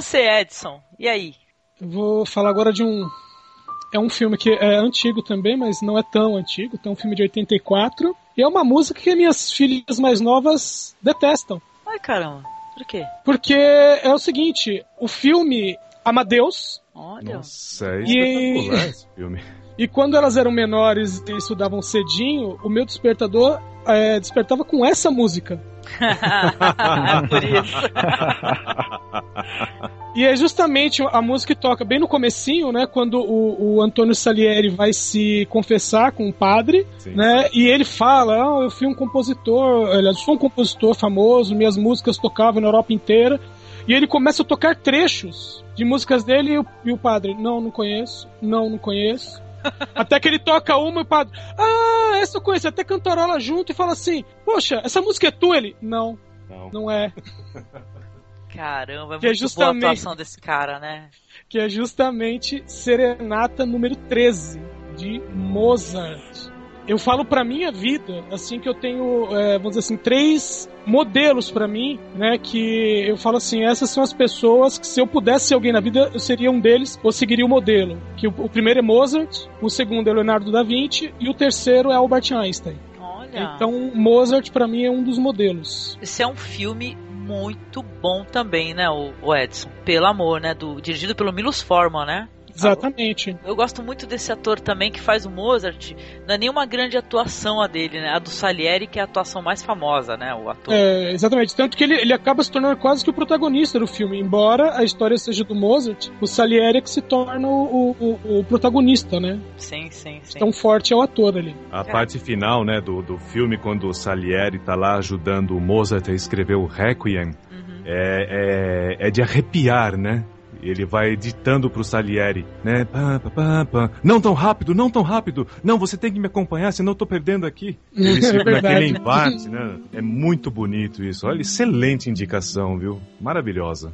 Você, Edson, e aí? Eu vou falar agora de um. É um filme que é antigo também, mas não é tão antigo. Então, é um filme de 84. E é uma música que minhas filhas mais novas detestam. Ai, caramba. Por quê? Porque é o seguinte: o filme Amadeus. Olha. Nossa, é E- espetacular esse filme. E quando elas eram menores e estudavam cedinho, o meu despertador é, despertava com essa música. [laughs] Por isso. E é justamente a música que toca bem no comecinho, né? Quando o, o Antônio Salieri vai se confessar com o padre, Sim. né? E ele fala, ah, eu fui um compositor, aliás, eu sou um compositor famoso, minhas músicas tocavam na Europa inteira. E ele começa a tocar trechos de músicas dele e o, e o padre, não, não conheço, não, não conheço. Até que ele toca uma e o padre, ah, essa eu conheço, até cantarola junto e fala assim, poxa, essa música é tua? Ele, não, Não. não é. Caramba, é Que é muito justamente- boa a atuação desse cara, né? que é justamente Serenata número 13 de Mozart. Eu falo pra minha vida, assim que eu tenho, é, vamos dizer assim, três modelos pra mim, né, que eu falo assim, essas são as pessoas que se eu pudesse ser alguém na vida, eu seria um deles, ou seguiria o modelo. Que o, o primeiro é Mozart, o segundo é Leonardo da Vinci e o terceiro é Albert Einstein. Olha. Então, Mozart pra mim é um dos modelos. Esse é um filme muito bom também, né, o, o Edson? Pelo amor, né? Do, dirigido pelo Milos Forman, né? Exatamente. Eu gosto muito desse ator também que faz o Mozart. Não é nenhuma grande atuação a dele, né? A do Salieri, que é a atuação mais famosa, né? O ator. É, exatamente. Tanto que ele, ele acaba se tornando quase que o protagonista do filme. Embora a história seja do Mozart, o Salieri é que se torna o, o, o protagonista, né? Sim, sim, sim. Tão forte é o ator ali. A parte final, né, do, do filme, quando o Salieri tá lá ajudando o Mozart a escrever o Requiem, é, é, é de arrepiar, né? Ele vai ditando pro Salieri, né? Pá, pá. Não tão rápido, não tão rápido. Não, você tem que me acompanhar, senão eu tô perdendo aqui. [laughs] Eles É ficam verdade. naquele embate, né? É muito bonito isso. Olha, excelente indicação, viu? Maravilhosa.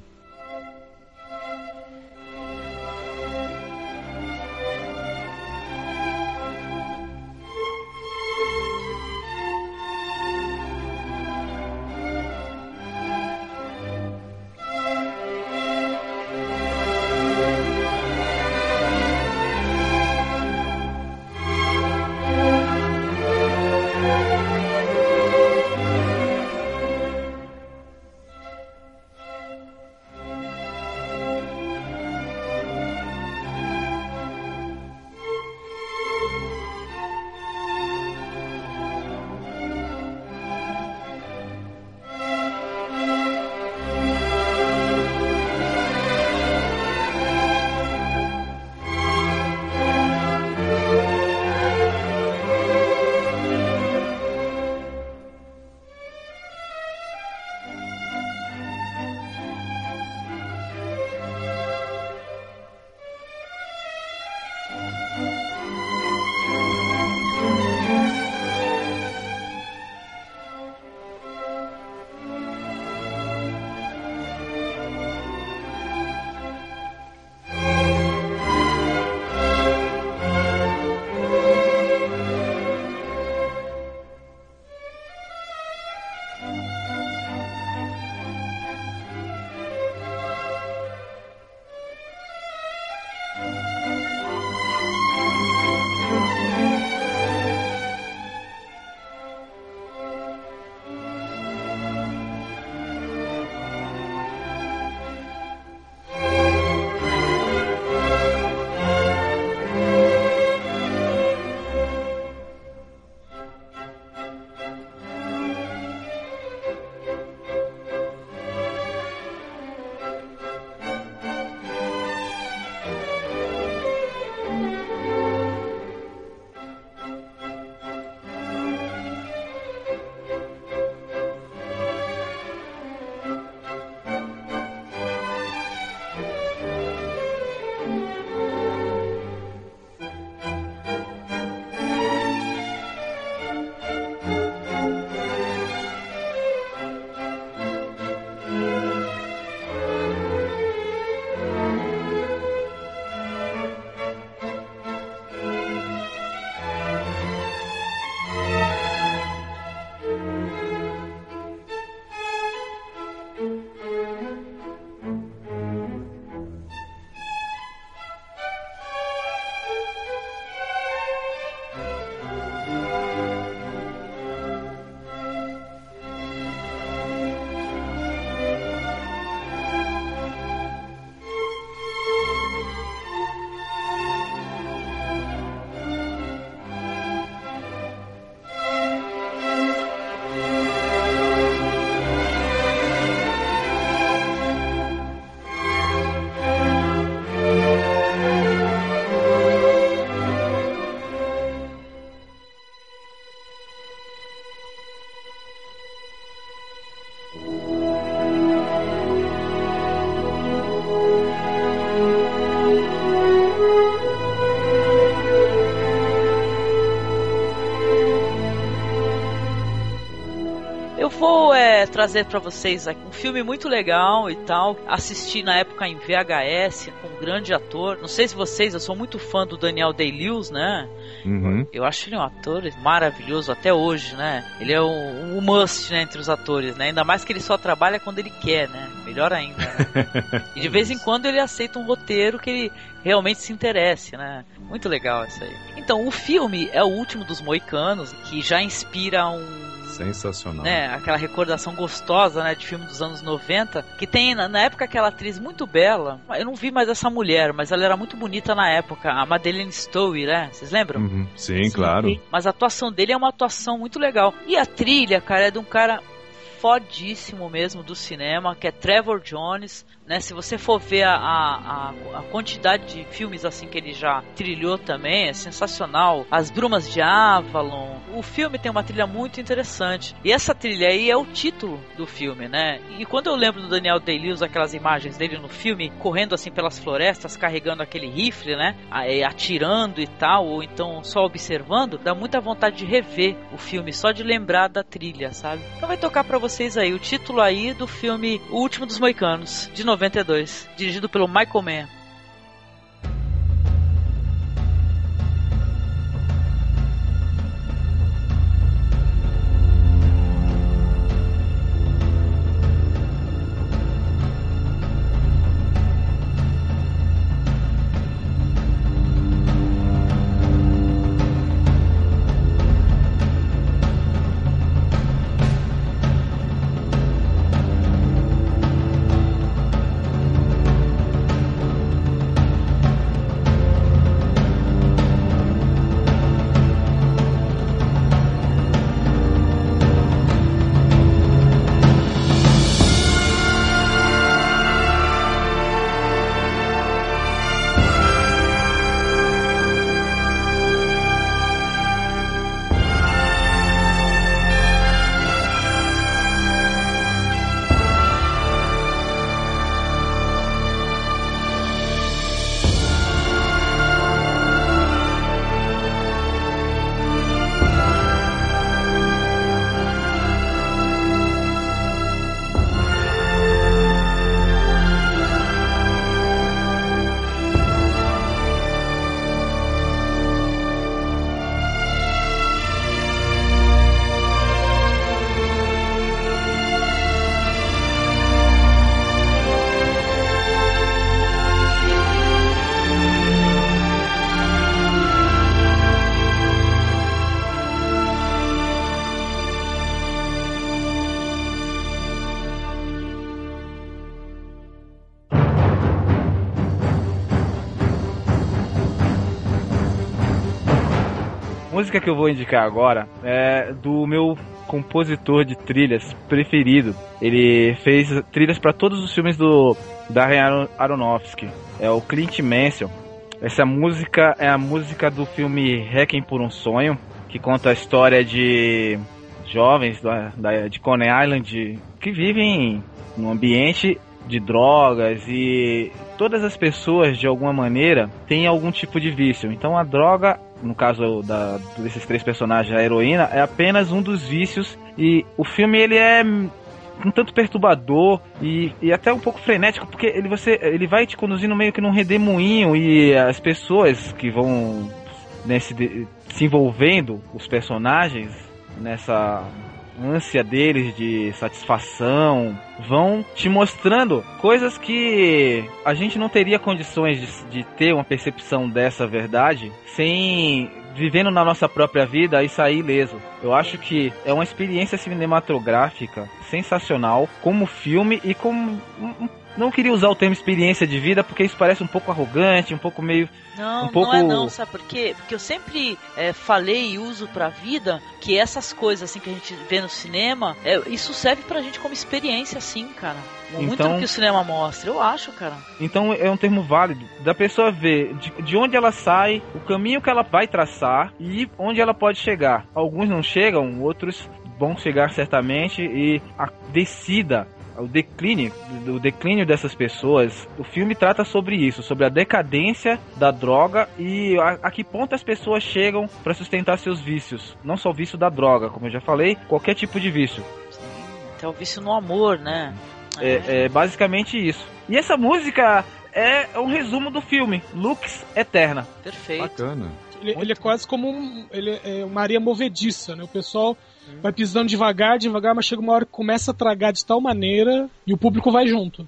Eu vou é, trazer para vocês aqui um filme muito legal e tal. Assisti na época em VHS com um grande ator. Não sei se vocês, eu sou muito fã do Daniel Day-Lewis, né? Uhum. Eu acho ele um ator maravilhoso até hoje, né? Ele é um, um must né, entre os atores, né? Ainda mais que ele só trabalha quando ele quer, né? Melhor ainda. Né? [laughs] e de vez em quando ele aceita um roteiro que ele realmente se interesse, né? Muito legal isso aí. Então, o filme é o último dos Moicanos, que já inspira um Sensacional. né, aquela recordação gostosa, né, de filme dos anos 90, que tem na, na época aquela atriz muito bela. Eu não vi mais essa mulher, mas ela era muito bonita na época, a Madeleine Stowe, né? Vocês lembram? Uhum. Sim, claro. Mas a atuação dele é uma atuação muito legal. E a trilha, cara, é de um cara fodíssimo mesmo do cinema, que é Trevor Jones, né? Se você for ver a, a, a, quantidade de filmes assim que ele já trilhou também, é sensacional. As Brumas de Avalon. O filme tem uma trilha muito interessante. E essa trilha aí é o título do filme, né? E quando eu lembro do Daniel Day-Lewis, aquelas imagens dele no filme, correndo assim pelas florestas, carregando aquele rifle, né? Atirando e tal, ou então só observando, dá muita vontade de rever o filme, só de lembrar da trilha, sabe? Então vai tocar para vocês aí o título aí do filme O Último dos Moicanos, de 92, dirigido pelo Michael Mann. Música que eu vou indicar agora é do meu compositor de trilhas preferido. Ele fez trilhas para todos os filmes do Darren Aronofsky. É o Clint Mansell. Essa música é a música do filme Requiem por um Sonho, que conta a história de jovens da, da, de Coney Island que vivem num ambiente de drogas e todas as pessoas de alguma maneira têm algum tipo de vício. Então a droga no caso da, desses três personagens, a heroína, é apenas um dos vícios. E o filme ele é um tanto perturbador e, e até um pouco frenético, porque ele, você, ele vai te conduzindo meio que num redemoinho e as pessoas que vão nesse, se envolvendo, os personagens, nessa ânsia deles de satisfação, vão te mostrando coisas que a gente não teria condições de, de ter uma percepção dessa verdade sem vivendo na nossa própria vida e sair ileso. Eu acho que é uma experiência cinematográfica sensacional como filme e como não queria usar o termo experiência de vida porque isso parece um pouco arrogante, um pouco meio. Não, um pouco... não é não, sabe por quê? Porque eu sempre é, falei e uso pra vida que essas coisas assim que a gente vê no cinema, é, isso serve pra gente como experiência, assim, cara. Muito então, do que o cinema mostra, eu acho, cara. Então é um termo válido da pessoa ver de, de onde ela sai, o caminho que ela vai traçar e onde ela pode chegar. Alguns não chegam, outros vão chegar certamente e a descida o declínio, o declínio dessas pessoas. O filme trata sobre isso, sobre a decadência da droga e a, a que ponto as pessoas chegam para sustentar seus vícios. Não só o vício da droga, como eu já falei, qualquer tipo de vício. é o vício no amor, né? É, é basicamente isso. E essa música é um resumo do filme, Lux Eterna. Perfeito. Bacana. Ele, ele é quase como um, ele é uma areia movediça, né? O pessoal vai pisando devagar, devagar, mas chega uma hora que começa a tragar de tal maneira e o público vai junto.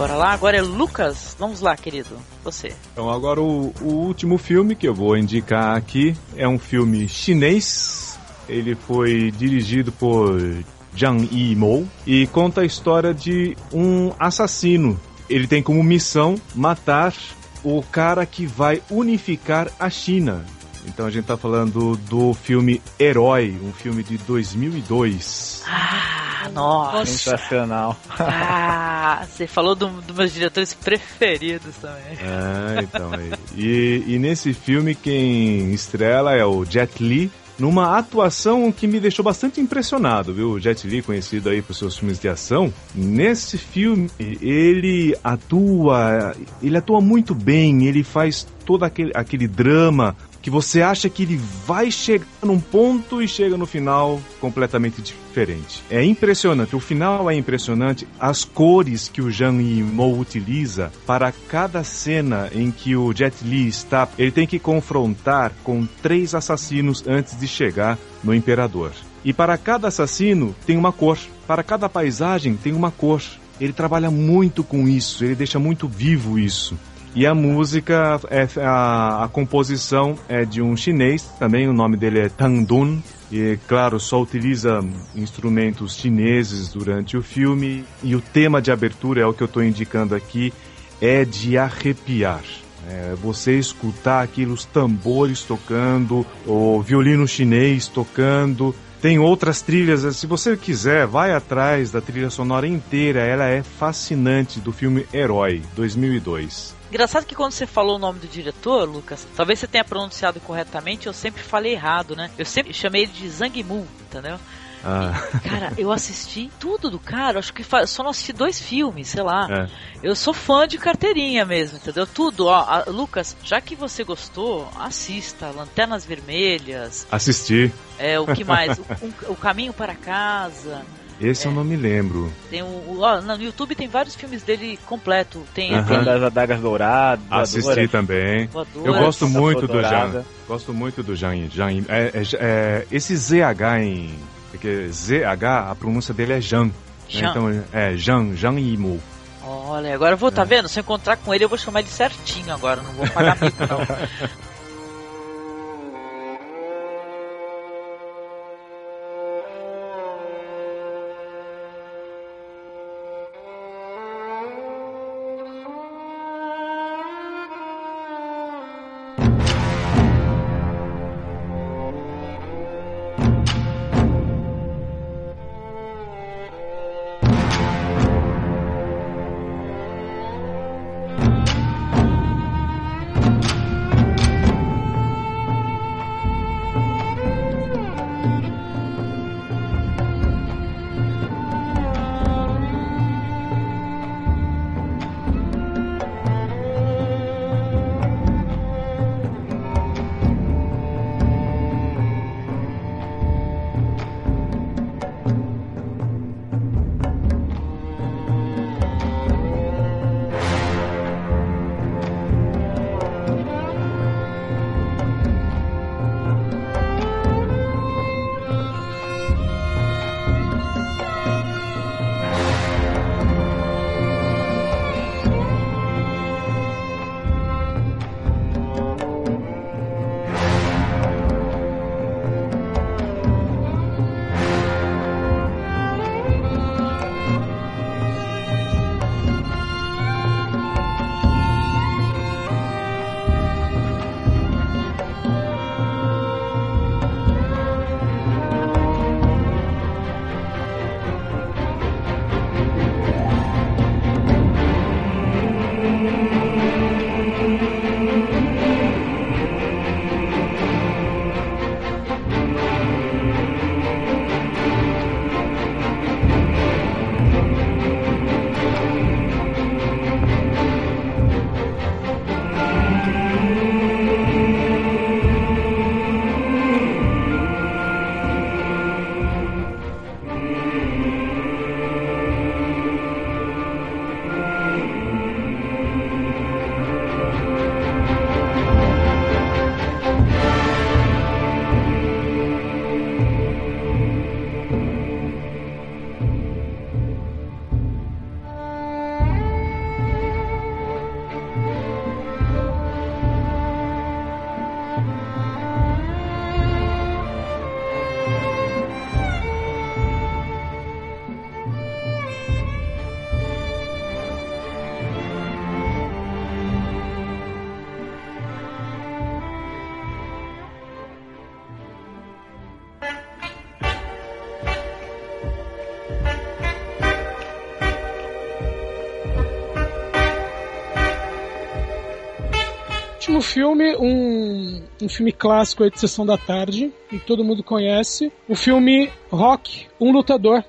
Bora lá, agora é Lucas. Vamos lá, querido. Você. Então agora o, o último filme que eu vou indicar aqui é um filme chinês. Ele foi dirigido por Zhang Yimou e conta a história de um assassino. Ele tem como missão matar o cara que vai unificar a China. Então a gente tá falando do filme Herói, um filme de 2002. Ah, nossa. Sensacional. Ah, você falou dos do meus diretores preferidos também. É, então. E, e nesse filme quem estrela é o Jet Li numa atuação que me deixou bastante impressionado, viu? O Jet Li, conhecido aí por seus filmes de ação, nesse filme ele atua, ele atua muito bem, ele faz todo aquele, aquele drama que você acha que ele vai chegar num ponto e chega no final completamente diferente. É impressionante, o final é impressionante, as cores que o Zhang Yimou utiliza para cada cena em que o Jet Li está, ele tem que confrontar com três assassinos antes de chegar no Imperador. E para cada assassino tem uma cor, para cada paisagem tem uma cor. Ele trabalha muito com isso, ele deixa muito vivo isso. E a música, é, a, a composição é de um chinês, também o nome dele é Tang Dun. E, claro, só utiliza instrumentos chineses durante o filme. E o tema de abertura, é o que eu estou indicando aqui, é de arrepiar. É, você escutar aqueles tambores tocando, o violino chinês tocando. Tem outras trilhas, se você quiser, vai atrás da trilha sonora inteira, ela é fascinante do filme Herói, 2002. Engraçado que quando você falou o nome do diretor, Lucas, talvez você tenha pronunciado corretamente, eu sempre falei errado, né? Eu sempre chamei ele de Zhang Mu, entendeu? Ah. Cara, eu assisti tudo do cara, acho que só não assisti dois filmes, sei lá. É. Eu sou fã de carteirinha mesmo, entendeu? Tudo, ó. A, Lucas, já que você gostou, assista Lanternas Vermelhas. Assisti. É, o que mais? o, um, o Caminho para Casa. Esse é. eu não me lembro. Tem o, ó, no YouTube tem vários filmes dele completo. Tem uh -huh. das adagas douradas. Assisti também. Voadora, eu gosto muito do Jean. Gosto muito do Jean. Jean é, é, é, esse ZH em porque ZH, a pronúncia dele é Jean. Né? Então, é Jean, Jean Yimou. Olha, agora eu vou, tá é. vendo? Se eu encontrar com ele, eu vou chamar ele certinho agora, não vou pagar mico, não. [laughs] filme, um, um filme clássico aí de Sessão da Tarde, que todo mundo conhece. O filme Rock, Um Lutador.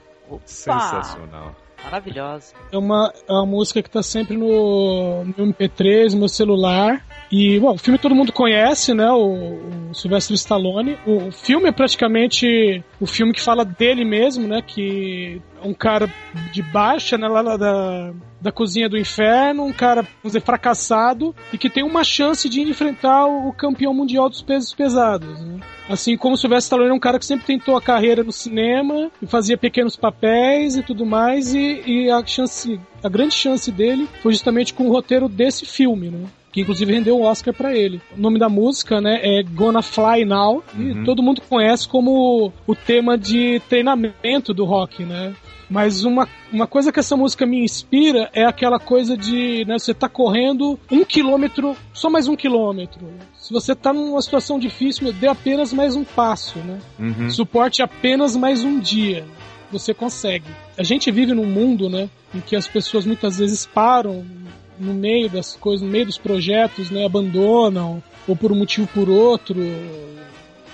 Sensacional. Maravilhosa. É uma, é uma música que tá sempre no, no MP3, no meu celular. E, bom, o filme todo mundo conhece, né? O, o Sylvester Stallone. O, o filme é praticamente o filme que fala dele mesmo, né? Que é um cara de baixa, né? Lá da, da cozinha do inferno, um cara, vamos dizer, fracassado e que tem uma chance de enfrentar o campeão mundial dos pesos pesados, né? Assim como o Sylvester Stallone é um cara que sempre tentou a carreira no cinema e fazia pequenos papéis e tudo mais, e, e a chance, a grande chance dele foi justamente com o roteiro desse filme, né? Que inclusive rendeu o Oscar para ele. O nome da música, né, é Gonna Fly Now, e todo mundo conhece como o tema de treinamento do rock, né? Mas uma, uma coisa que essa música me inspira é aquela coisa de né, você tá correndo um quilômetro, só mais um quilômetro. Se você tá numa situação difícil, dê apenas mais um passo, né? Uhum. Suporte apenas mais um dia. Você consegue. A gente vive num mundo, né, em que as pessoas muitas vezes param no meio das coisas, no meio dos projetos, né, abandonam ou por um motivo por outro.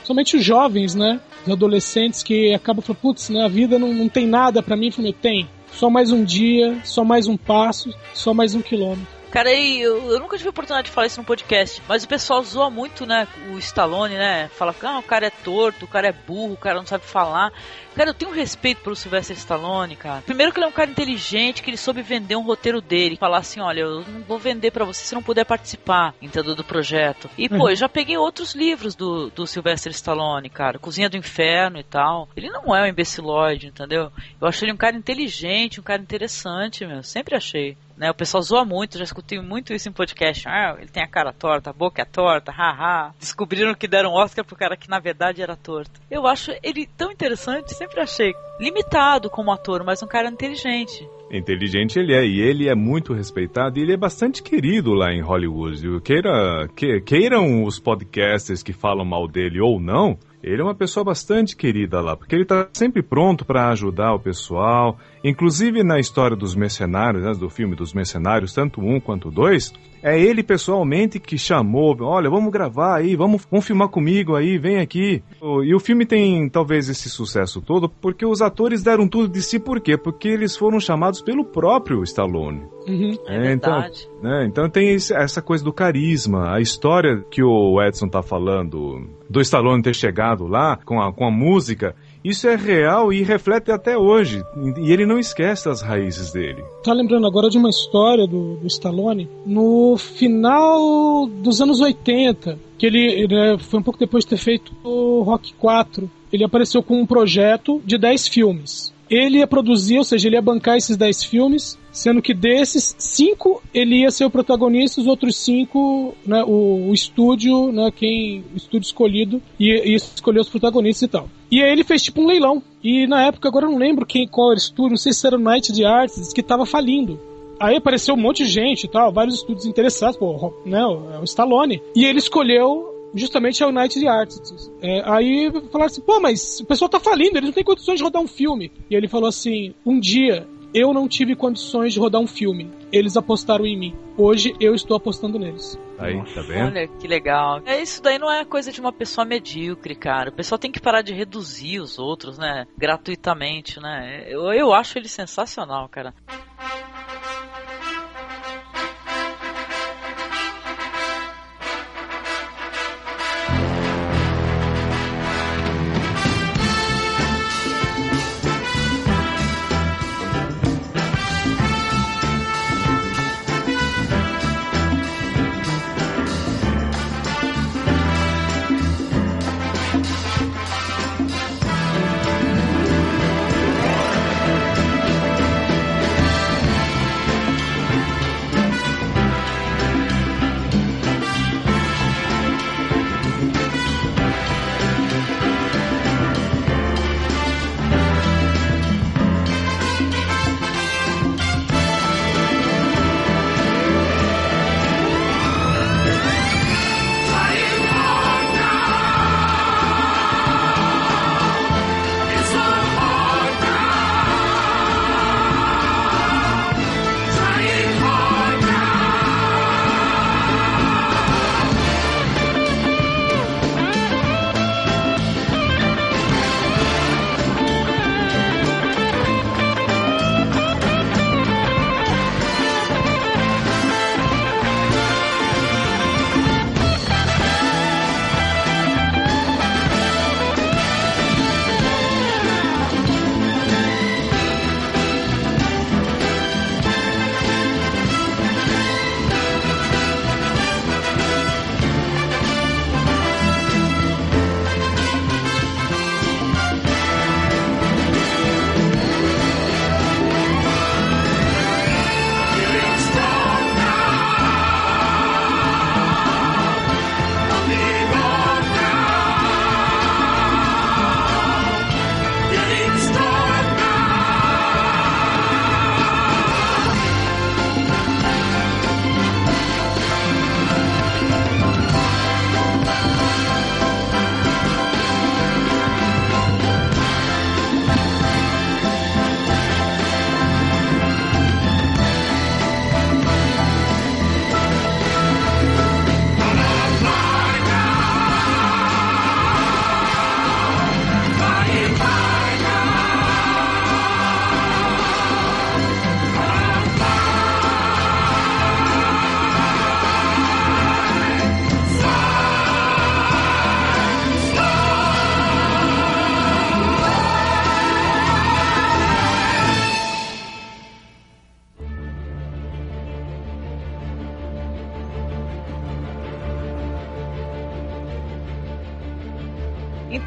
Somente os jovens, né, os adolescentes que acabam falando, putz, né, a vida não, não tem nada para mim, eu tem. Só mais um dia, só mais um passo, só mais um quilômetro. Cara, eu, eu, nunca tive a oportunidade de falar isso no podcast, mas o pessoal zoa muito, né, o Stallone, né? Fala que ah, o cara é torto, o cara é burro, o cara não sabe falar. Cara, eu tenho um respeito pelo Sylvester Stallone, cara. Primeiro que ele é um cara inteligente, que ele soube vender um roteiro dele. Falar assim, olha, eu não vou vender para você se não puder participar, entendeu, do projeto. E, pô, eu já peguei outros livros do, do Sylvester Stallone, cara. Cozinha do Inferno e tal. Ele não é um imbecilóide, entendeu? Eu acho ele um cara inteligente, um cara interessante, meu. Sempre achei. Né, o pessoal zoa muito, já escutei muito isso em podcast. Ah, ele tem a cara torta, a boca é torta, haha. Descobriram que deram Oscar pro cara que na verdade era torto. Eu acho ele tão interessante, sempre achei. Limitado como ator, mas um cara inteligente. Inteligente ele é, e ele é muito respeitado e ele é bastante querido lá em Hollywood. Queira, que, queiram os podcasters que falam mal dele ou não, ele é uma pessoa bastante querida lá, porque ele está sempre pronto para ajudar o pessoal. Inclusive na história dos mercenários, né, do filme dos mercenários, tanto um quanto dois, é ele pessoalmente que chamou, olha, vamos gravar aí, vamos, vamos filmar comigo aí, vem aqui. E o filme tem talvez esse sucesso todo porque os atores deram tudo de si, por quê? Porque eles foram chamados pelo próprio Stallone. Uhum. É, então, verdade. né, então tem esse- essa coisa do carisma, a história que o Edson tá falando do Stallone ter chegado lá com a, com a música, isso é real e reflete até hoje. E ele não esquece as raízes dele. Tá lembrando agora de uma história do, do Stallone no final dos anos 80, que ele né, foi um pouco depois de ter feito o Rock 4. Ele apareceu com um projeto de 10 filmes. Ele ia produzir, ou seja, ele ia bancar esses 10 filmes, sendo que desses, 5 ele ia ser o protagonista, os outros 5, né, o, o estúdio, né, quem, o estúdio escolhido, ia escolher os protagonistas e tal. E aí ele fez tipo um leilão. E na época, agora eu não lembro quem, qual era o estúdio, não sei se era o Night de Arts, que tava falindo. Aí apareceu um monte de gente e tal, vários estúdios interessados, pô, né, o o Stallone. E ele escolheu justamente a United Artists. É, aí falaram assim, pô, mas o pessoal tá falindo, eles não têm condições de rodar um filme. E ele falou assim, um dia eu não tive condições de rodar um filme. Eles apostaram em mim. Hoje eu estou apostando neles. Aí, tá vendo? Olha que legal. É, isso daí não é coisa de uma pessoa medíocre, cara. O pessoal tem que parar de reduzir os outros, né? Gratuitamente, né? Eu, eu acho ele sensacional, cara.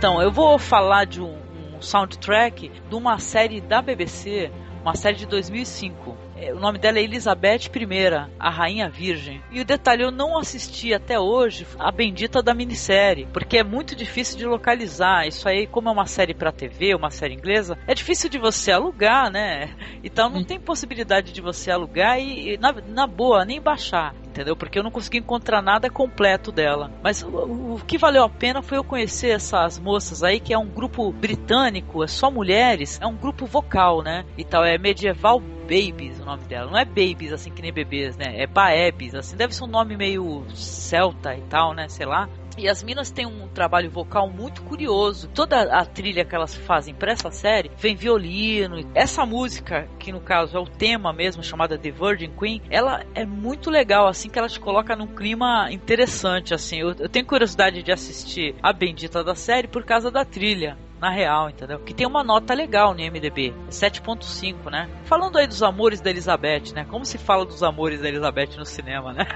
Então, eu vou falar de um, um soundtrack de uma série da BBC, uma série de 2005. É, o nome dela é Elizabeth I, a Rainha Virgem. E o detalhe, eu não assisti até hoje a bendita da minissérie, porque é muito difícil de localizar. Isso aí, como é uma série para TV, uma série inglesa, é difícil de você alugar, né? Então não tem possibilidade de você alugar e, na, na boa, nem baixar entendeu? Porque eu não consegui encontrar nada completo dela. Mas o, o, que valeu a pena foi eu conhecer essas moças aí, que é um grupo britânico, é só mulheres, é um grupo vocal, né? E tal, é medieval Babies o nome dela. Não é Babies, assim que nem bebês, né? É Baebs, assim. Deve ser um nome meio celta e tal, né? Sei lá. E as minas têm um trabalho vocal muito curioso. Toda a trilha que elas fazem para essa série vem violino. Essa música, que no caso é o tema mesmo, chamada The Virgin Queen, ela é muito legal, assim, que ela te coloca num clima interessante, assim. Eu, eu tenho curiosidade de assistir a bendita da série por causa da trilha na real, entendeu? Que tem uma nota legal no IMDB, 7.5, né? Falando aí dos amores da Elizabeth, né? Como se fala dos amores da Elizabeth no cinema, né?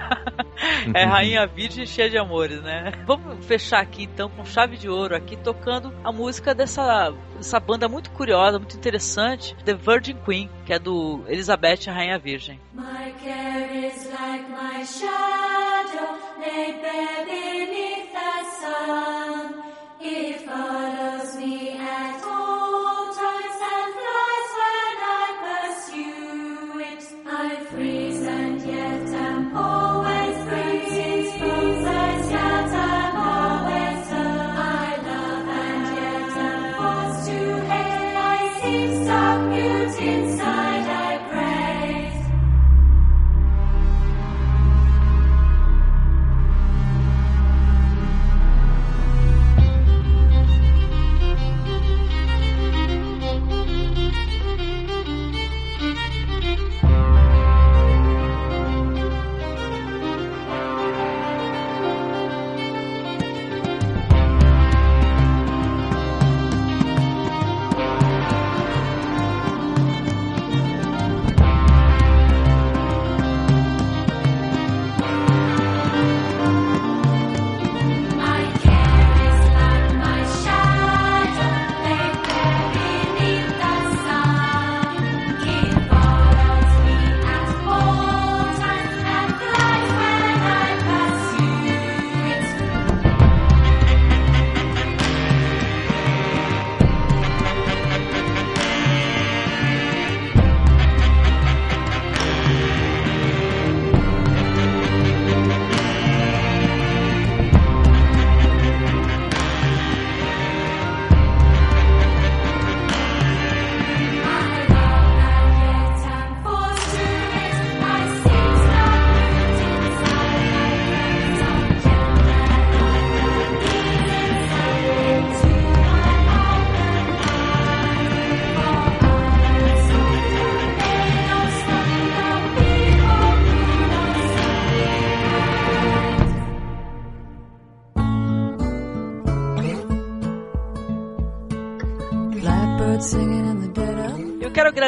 [laughs] é rainha virgem cheia de amores, né? Vamos fechar aqui então com chave de ouro aqui tocando a música dessa essa banda muito curiosa, muito interessante, The Virgin Queen, que é do Elizabeth a Rainha Virgem. My care is like my shadow, bare beneath the sun. It follows me at all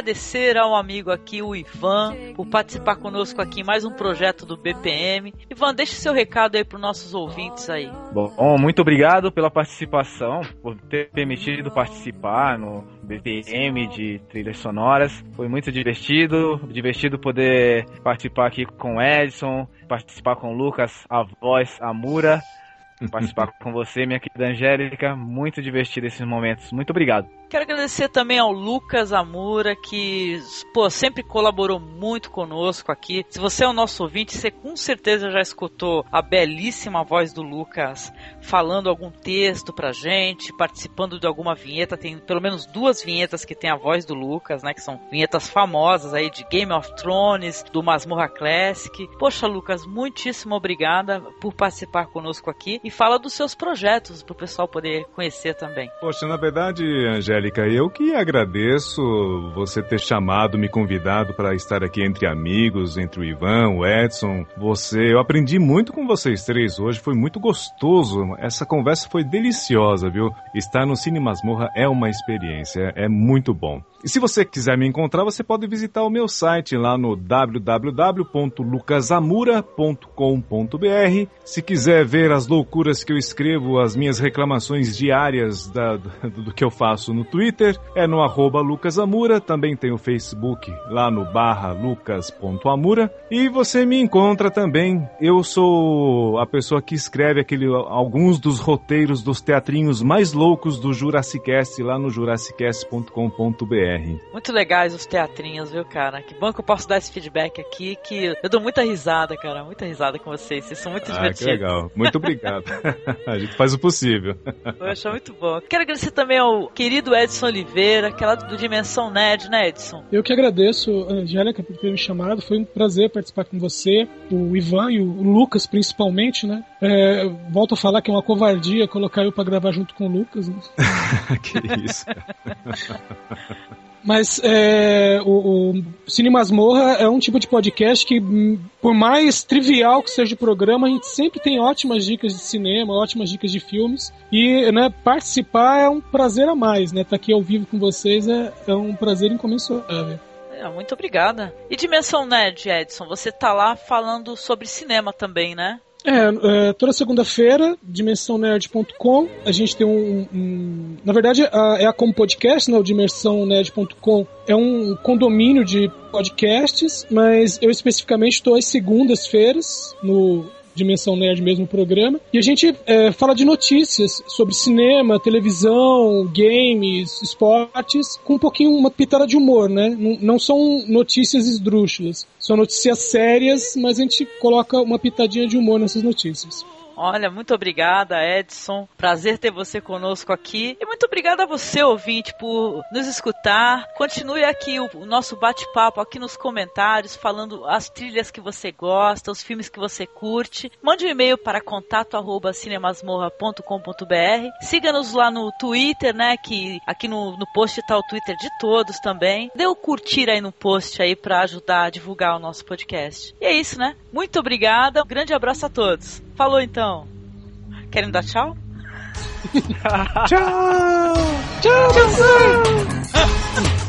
agradecer ao amigo aqui, o Ivan, por participar conosco aqui em mais um projeto do BPM. Ivan, deixe seu recado aí para os nossos ouvintes aí. Bom, muito obrigado pela participação, por ter permitido participar no BPM de trilhas sonoras. Foi muito divertido, divertido poder participar aqui com o Edson, participar com o Lucas, a voz, a Mura, [laughs] participar com você, minha querida Angélica. Muito divertido esses momentos. Muito obrigado. Quero agradecer também ao Lucas Amura, que pô, sempre colaborou muito conosco aqui. Se você é o nosso ouvinte, você com certeza já escutou a belíssima voz do Lucas falando algum texto pra gente, participando de alguma vinheta. Tem pelo menos duas vinhetas que tem a voz do Lucas, né? Que são vinhetas famosas aí de Game of Thrones, do Masmorra Classic. Poxa, Lucas, muitíssimo obrigada por participar conosco aqui e fala dos seus projetos pro pessoal poder conhecer também. Poxa, na verdade, Angélica. Eu que agradeço você ter chamado, me convidado para estar aqui entre amigos, entre o Ivan, o Edson, você. Eu aprendi muito com vocês três hoje, foi muito gostoso. Essa conversa foi deliciosa, viu? Estar no Cine Masmorra é uma experiência, é muito bom. E se você quiser me encontrar, você pode visitar o meu site lá no www.lucasamura.com.br. Se quiser ver as loucuras que eu escrevo, as minhas reclamações diárias da, do, do, que eu faço no Twitter, é no arroba lucasamura. Também tem o Facebook lá no barra lucas.amura. E você me encontra também. Eu sou a pessoa que escreve aquele, alguns dos roteiros dos teatrinhos mais loucos do Jurassicast lá no jurassicast.com.br. Muito legais os teatrinhos, viu, cara? Que bom que eu posso dar esse feedback aqui, que eu dou muita risada, cara. Muita risada com vocês. Vocês são muito ah, divertidos. Que legal. Muito obrigado. [laughs] a gente faz o possível. Poxa, muito bom. Quero agradecer também ao querido Edson Oliveira, que é lá do Dimensão Nerd, né, Edson? Eu que agradeço, Angélica, por ter me chamado. Foi um prazer participar com você, o Ivan e o Lucas, principalmente, né? É, volto a falar que é uma covardia colocar eu para gravar junto com o Lucas. Né? [laughs] que isso. [laughs] Mas é, o, o Cine Masmorra é um tipo de podcast que, por mais trivial que seja o programa, a gente sempre tem ótimas dicas de cinema, ótimas dicas de filmes. E né, participar é um prazer a mais, né? Estar tá aqui ao vivo com vocês é, é um prazer incomensurável. É, muito obrigada. E Dimensão Nerd, Edson, você tá lá falando sobre cinema também, né? É, é, toda segunda-feira, dimensãonerd.com, a gente tem um, um na verdade a, é a como podcast, né, o dimensãonerd.com é um condomínio de podcasts, mas eu especificamente estou às segundas-feiras no Dimensão Nerd mesmo programa. E a gente é, fala de notícias sobre cinema, televisão, games, esportes, com um pouquinho, uma pitada de humor, né? Não, não são notícias esdrúxulas. São notícias sérias, mas a gente coloca uma pitadinha de humor nessas notícias. Olha, muito obrigada, Edson. Prazer ter você conosco aqui. E muito obrigada a você, ouvinte, por nos escutar. Continue aqui o, nosso bate-papo aqui nos comentários, falando as trilhas que você gosta, os filmes que você curte. Mande um e-mail para contato@cinemasmorra.com.br. Siga-nos lá no Twitter, né? Que aqui no, no post está o Twitter de todos também. Dê o um curtir aí no post aí para ajudar a divulgar o nosso podcast. E é isso, né? Muito obrigada. Um grande abraço a todos. Falou então. Querem dar tchau? [laughs] tchau! Tchau, tchau! tchau. [laughs]